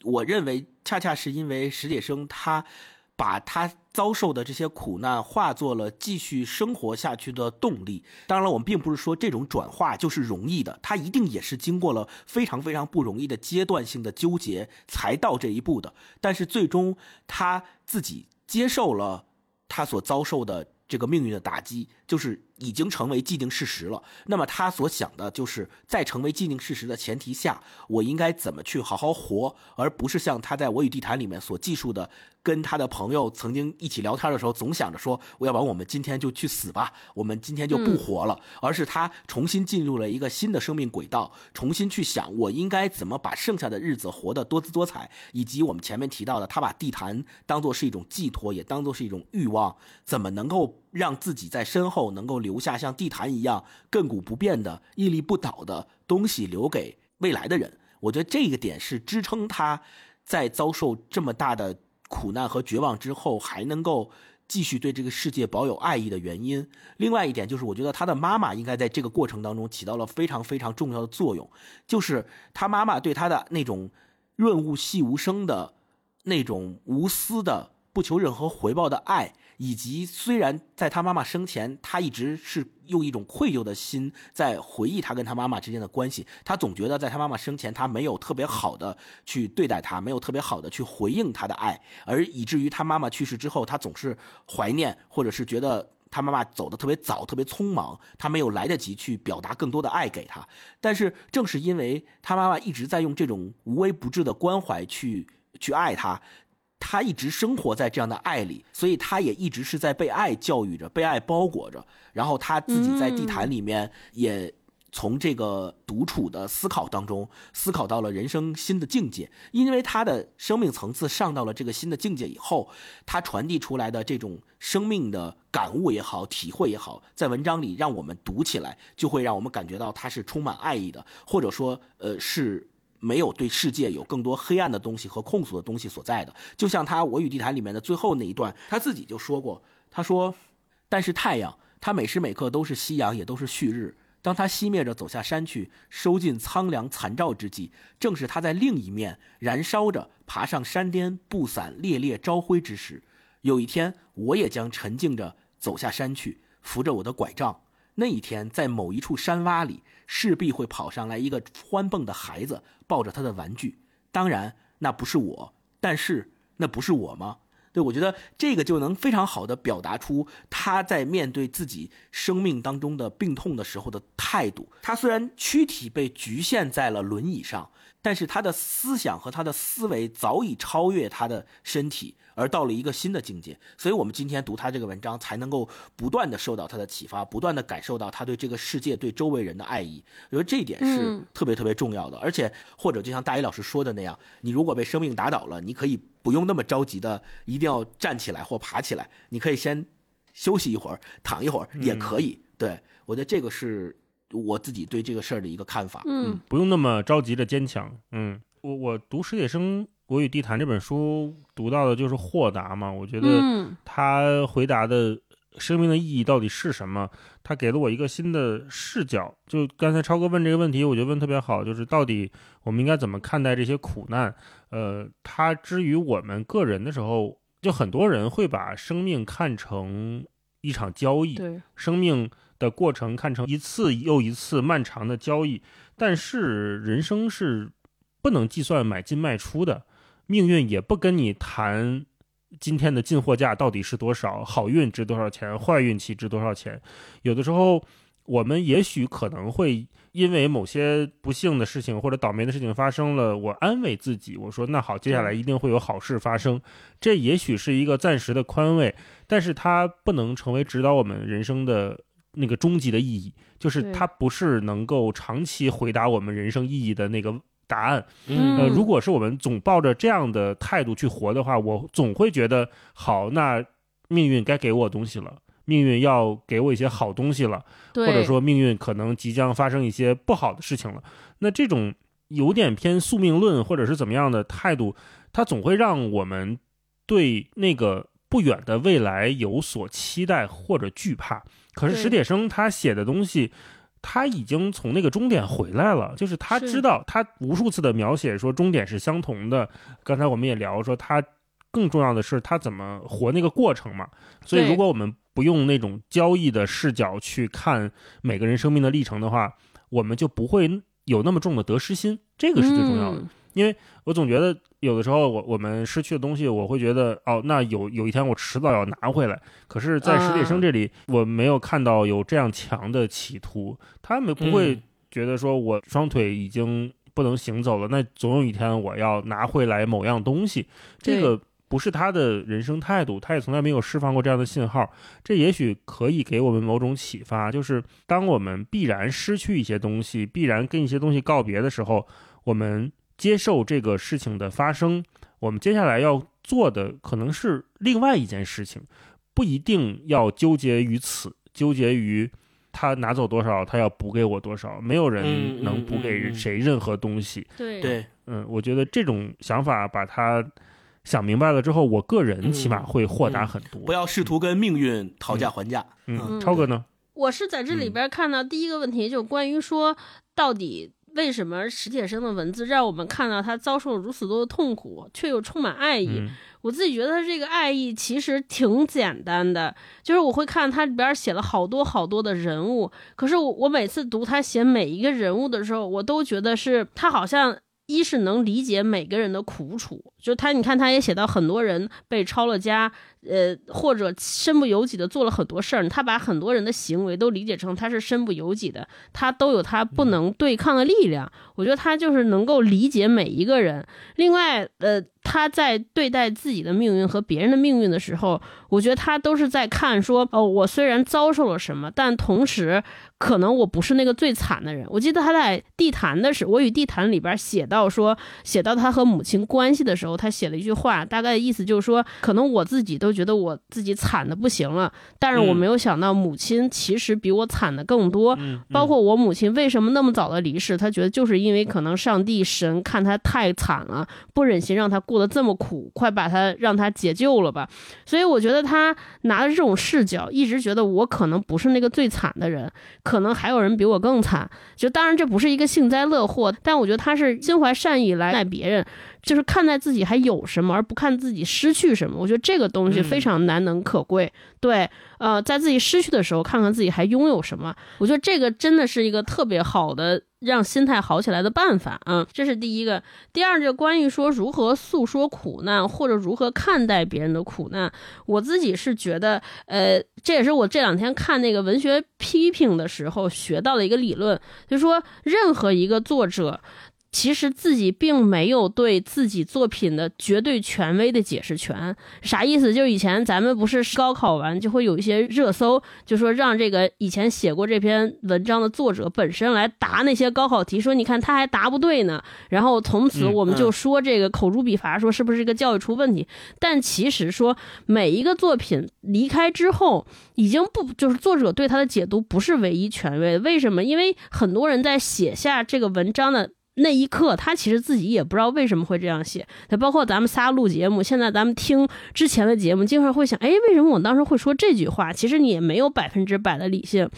我认为恰恰是因为史铁生他把他遭受的这些苦难化作了继续生活下去的动力。当然了，我们并不是说这种转化就是容易的，他一定也是经过了非常非常不容易的阶段性的纠结才到这一步的。但是最终他自己接受了。他所遭受的这个命运的打击，就是已经成为既定事实了。那么他所想的，就是在成为既定事实的前提下，我应该怎么去好好活，而不是像他在《我与地坛》里面所记述的。跟他的朋友曾经一起聊天的时候，总想着说：“我要不然我们今天就去死吧，我们今天就不活了。”而是他重新进入了一个新的生命轨道，重新去想我应该怎么把剩下的日子活得多姿多彩，以及我们前面提到的，他把地坛当做是一种寄托，也当做是一种欲望，怎么能够让自己在身后能够留下像地坛一样亘古不变的屹立不倒的东西，留给未来的人？我觉得这个点是支撑他在遭受这么大的。苦难和绝望之后，还能够继续对这个世界保有爱意的原因。另外一点就是，我觉得他的妈妈应该在这个过程当中起到了非常非常重要的作用，就是他妈妈对他的那种润物细无声的那种无私的、不求任何回报的爱。以及虽然在他妈妈生前，他一直是用一种愧疚的心在回忆他跟他妈妈之间的关系，他总觉得在他妈妈生前，他没有特别好的去对待他，没有特别好的去回应他的爱，而以至于他妈妈去世之后，他总是怀念或者是觉得他妈妈走的特别早，特别匆忙，他没有来得及去表达更多的爱给他。但是正是因为他妈妈一直在用这种无微不至的关怀去去爱他，他一直生活在这样的爱里，所以他也一直是在被爱教育着，被爱包裹着。然后他自己在地坛里面也。从这个独处的思考当中，思考到了人生新的境界。因为他的生命层次上到了这个新的境界以后，他传递出来的这种生命的感悟也好，体会也好，在文章里让我们读起来，就会让我们感觉到他是充满爱意的，或者说，呃，是没有对世界有更多黑暗的东西和控诉的东西所在的。就像他《我与地坛》里面的最后那一段，他自己就说过，他说：“但是太阳，它每时每刻都是夕阳，也都是旭日。”当他熄灭着走下山去，收尽苍凉残照之际，正是他在另一面燃烧着爬上山巅，布伞烈烈朝晖之时。有一天，我也将沉静着走下山去，扶着我的拐杖。那一天，在某一处山洼里，势必会跑上来一个欢蹦的孩子，抱着他的玩具。当然，那不是我，但是那不是我吗？对，我觉得这个就能非常好的表达出他在面对自己生命当中的病痛的时候的态度。他虽然躯体被局限在了轮椅上，但是他的思想和他的思维早已超越他的身体。而到了一个新的境界，所以我们今天读他这个文章，才能够不断的受到他的启发，不断的感受到他对这个世界、对周围人的爱意。我觉得这一点是特别特别重要的。而且，或者就像大一老师说的那样，你如果被生命打倒了，你可以不用那么着急的，一定要站起来或爬起来，你可以先休息一会儿，躺一会儿也可以。对我觉得这个是我自己对这个事儿的一个看法。嗯，不用那么着急的坚强。嗯，我我读史铁生。《我与地坛》这本书读到的就是豁达嘛，我觉得他回答的生命的意义到底是什么？他给了我一个新的视角。就刚才超哥问这个问题，我觉得问特别好，就是到底我们应该怎么看待这些苦难？呃，他之于我们个人的时候，就很多人会把生命看成一场交易，生命的过程看成一次又一次漫长的交易。但是人生是不能计算买进卖出的。命运也不跟你谈今天的进货价到底是多少，好运值多少钱，坏运气值多少钱。有的时候，我们也许可能会因为某些不幸的事情或者倒霉的事情发生了，我安慰自己，我说那好，接下来一定会有好事发生。这也许是一个暂时的宽慰，但是它不能成为指导我们人生的那个终极的意义，就是它不是能够长期回答我们人生意义的那个。答案，呃，如果是我们总抱着这样的态度去活的话，我总会觉得好，那命运该给我东西了，命运要给我一些好东西了，或者说命运可能即将发生一些不好的事情了。那这种有点偏宿命论或者是怎么样的态度，它总会让我们对那个不远的未来有所期待或者惧怕。可是史铁生他写的东西。他已经从那个终点回来了，就是他知道，他无数次的描写说终点是相同的。刚才我们也聊说，他更重要的是他怎么活那个过程嘛。所以，如果我们不用那种交易的视角去看每个人生命的历程的话，我们就不会有那么重的得失心。这个是最重要的。因为我总觉得有的时候，我我们失去的东西，我会觉得哦，那有有一天我迟早要拿回来。可是，在史铁生这里，我没有看到有这样强的企图。他们不会觉得说我双腿已经不能行走了，那总有一天我要拿回来某样东西。这个不是他的人生态度，他也从来没有释放过这样的信号。这也许可以给我们某种启发，就是当我们必然失去一些东西，必然跟一些东西告别的时候，我们。接受这个事情的发生，我们接下来要做的可能是另外一件事情，不一定要纠结于此，纠结于他拿走多少，他要补给我多少，没有人能补给谁任何东西。对对，嗯，我觉得这种想法把他想明白了之后，我个人起码会豁达很多。不要试图跟命运讨价还价。嗯，超哥呢？我是在这里边看到第一个问题，就关于说到底。为什么史铁生的文字让我们看到他遭受了如此多的痛苦，却又充满爱意？我自己觉得他这个爱意其实挺简单的，就是我会看他里边写了好多好多的人物，可是我我每次读他写每一个人物的时候，我都觉得是他好像。一是能理解每个人的苦楚，就他你看他也写到很多人被抄了家。呃，或者身不由己的做了很多事儿，他把很多人的行为都理解成他是身不由己的，他都有他不能对抗的力量。我觉得他就是能够理解每一个人。另外，呃，他在对待自己的命运和别人的命运的时候，我觉得他都是在看说，哦，我虽然遭受了什么，但同时可能我不是那个最惨的人。我记得他在《地坛》的时，我与地坛里边写到说，写到他和母亲关系的时候，他写了一句话，大概的意思就是说，可能我自己都。觉得我自己惨的不行了，但是我没有想到母亲其实比我惨的更多。包括我母亲为什么那么早的离世，他觉得就是因为可能上帝神看他太惨了，不忍心让她过得这么苦，快把他让他解救了吧。所以我觉得他拿着这种视角，一直觉得我可能不是那个最惨的人，可能还有人比我更惨。就当然这不是一个幸灾乐祸，但我觉得他是心怀善意来爱别人。就是看待自己还有什么，而不看自己失去什么。我觉得这个东西非常难能可贵。对，呃，在自己失去的时候，看看自己还拥有什么。我觉得这个真的是一个特别好的让心态好起来的办法啊。这是第一个。第二，就关于说如何诉说苦难，或者如何看待别人的苦难，我自己是觉得，呃，这也是我这两天看那个文学批评的时候学到的一个理论，就是说任何一个作者。其实自己并没有对自己作品的绝对权威的解释权，啥意思？就以前咱们不是高考完就会有一些热搜，就说让这个以前写过这篇文章的作者本身来答那些高考题，说你看他还答不对呢。然后从此我们就说这个口诛笔伐，说是不是这个教育出问题？但其实说每一个作品离开之后，已经不就是作者对他的解读不是唯一权威。为什么？因为很多人在写下这个文章的。那一刻，他其实自己也不知道为什么会这样写。他包括咱们仨录节目，现在咱们听之前的节目，经常会想，哎，为什么我当时会说这句话？其实你也没有百分之百的理性。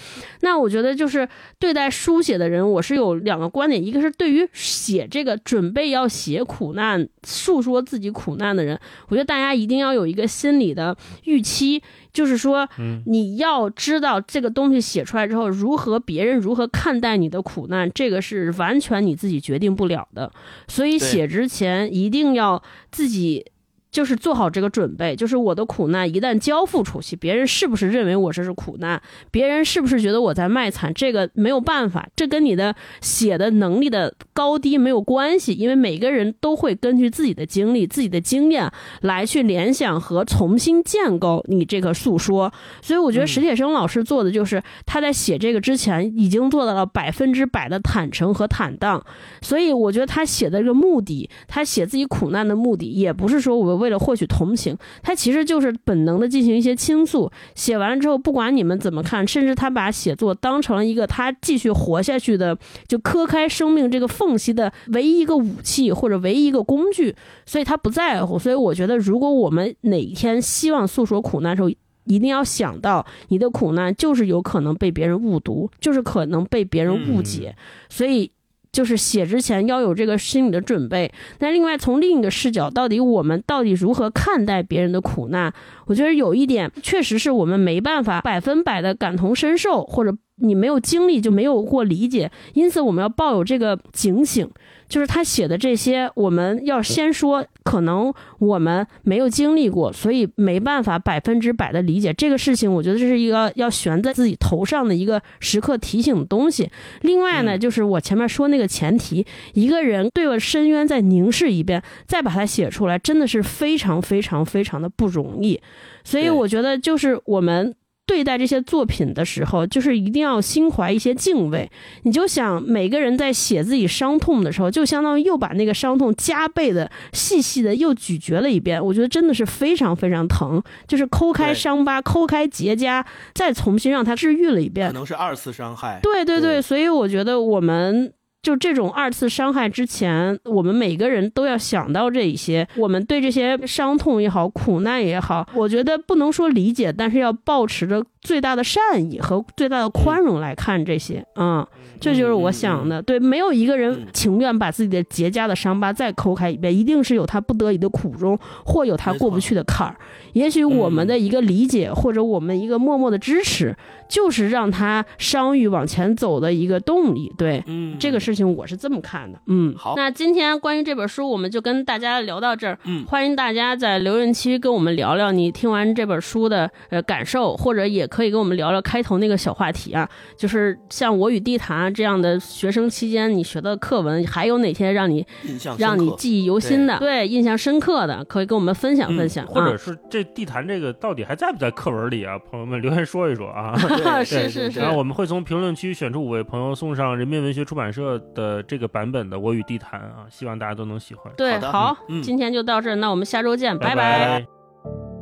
那我觉得，就是对待书写的人，我是有两个观点：一个是对于写这个准备要写苦难、诉说自己苦难的人，我觉得大家一定要有一个心理的预期。就是说，你要知道这个东西写出来之后，如何别人如何看待你的苦难，这个是完全你自己决定不了的。所以写之前一定要自己。就是做好这个准备，就是我的苦难一旦交付出去，别人是不是认为我这是苦难？别人是不是觉得我在卖惨？这个没有办法，这跟你的写的能力的高低没有关系，因为每个人都会根据自己的经历、自己的经验来去联想和重新建构你这个诉说。所以我觉得史铁生老师做的就是他在写这个之前已经做到了百分之百的坦诚和坦荡。所以我觉得他写的这个目的，他写自己苦难的目的，也不是说我。为了获取同情，他其实就是本能的进行一些倾诉。写完了之后，不管你们怎么看，甚至他把写作当成了一个他继续活下去的，就磕开生命这个缝隙的唯一一个武器或者唯一一个工具。所以他不在乎。所以我觉得，如果我们哪一天希望诉说苦难的时候，一定要想到你的苦难就是有可能被别人误读，就是可能被别人误解。所以。就是写之前要有这个心理的准备。那另外从另一个视角，到底我们到底如何看待别人的苦难？我觉得有一点确实是我们没办法百分百的感同身受，或者你没有经历就没有过理解。因此我们要抱有这个警醒。就是他写的这些，我们要先说，可能我们没有经历过，所以没办法百分之百的理解这个事情。我觉得这是一个要悬在自己头上的一个时刻提醒的东西。另外呢，就是我前面说那个前提，一个人对了深渊再凝视一遍，再把它写出来，真的是非常非常非常的不容易。所以我觉得，就是我们。对待这些作品的时候，就是一定要心怀一些敬畏。你就想，每个人在写自己伤痛的时候，就相当于又把那个伤痛加倍的、细细的又咀嚼了一遍。我觉得真的是非常非常疼，就是抠开伤疤、抠开结痂，再重新让它治愈了一遍，可能是二次伤害。对对对，所以我觉得我们。就这种二次伤害之前，我们每个人都要想到这一些。我们对这些伤痛也好、苦难也好，我觉得不能说理解，但是要保持着最大的善意和最大的宽容来看这些。嗯，这就是我想的。对，没有一个人情愿把自己的结痂的伤疤再抠开一遍，一定是有他不得已的苦衷，或有他过不去的坎儿。也许我们的一个理解，或者我们一个默默的支持，就是让他伤愈往前走的一个动力。对，嗯，这个。事情我是这么看的。嗯，好，那今天关于这本书，我们就跟大家聊到这儿。嗯，欢迎大家在留言区跟我们聊聊你听完这本书的呃感受，或者也可以跟我们聊聊开头那个小话题啊，就是像我与地坛这样的学生期间你学的课文，还有哪些让你印象让你记忆犹新的？对，印象深刻的，可以跟我们分享分享。或者是这地坛这个到底还在不在课文里啊？朋友们留言说一说啊。是是是。然后我们会从评论区选出五位朋友，送上人民文学出版社的这个版本的《我与地坛》啊，希望大家都能喜欢。对，好，今天就到这，那我们下周见，拜拜。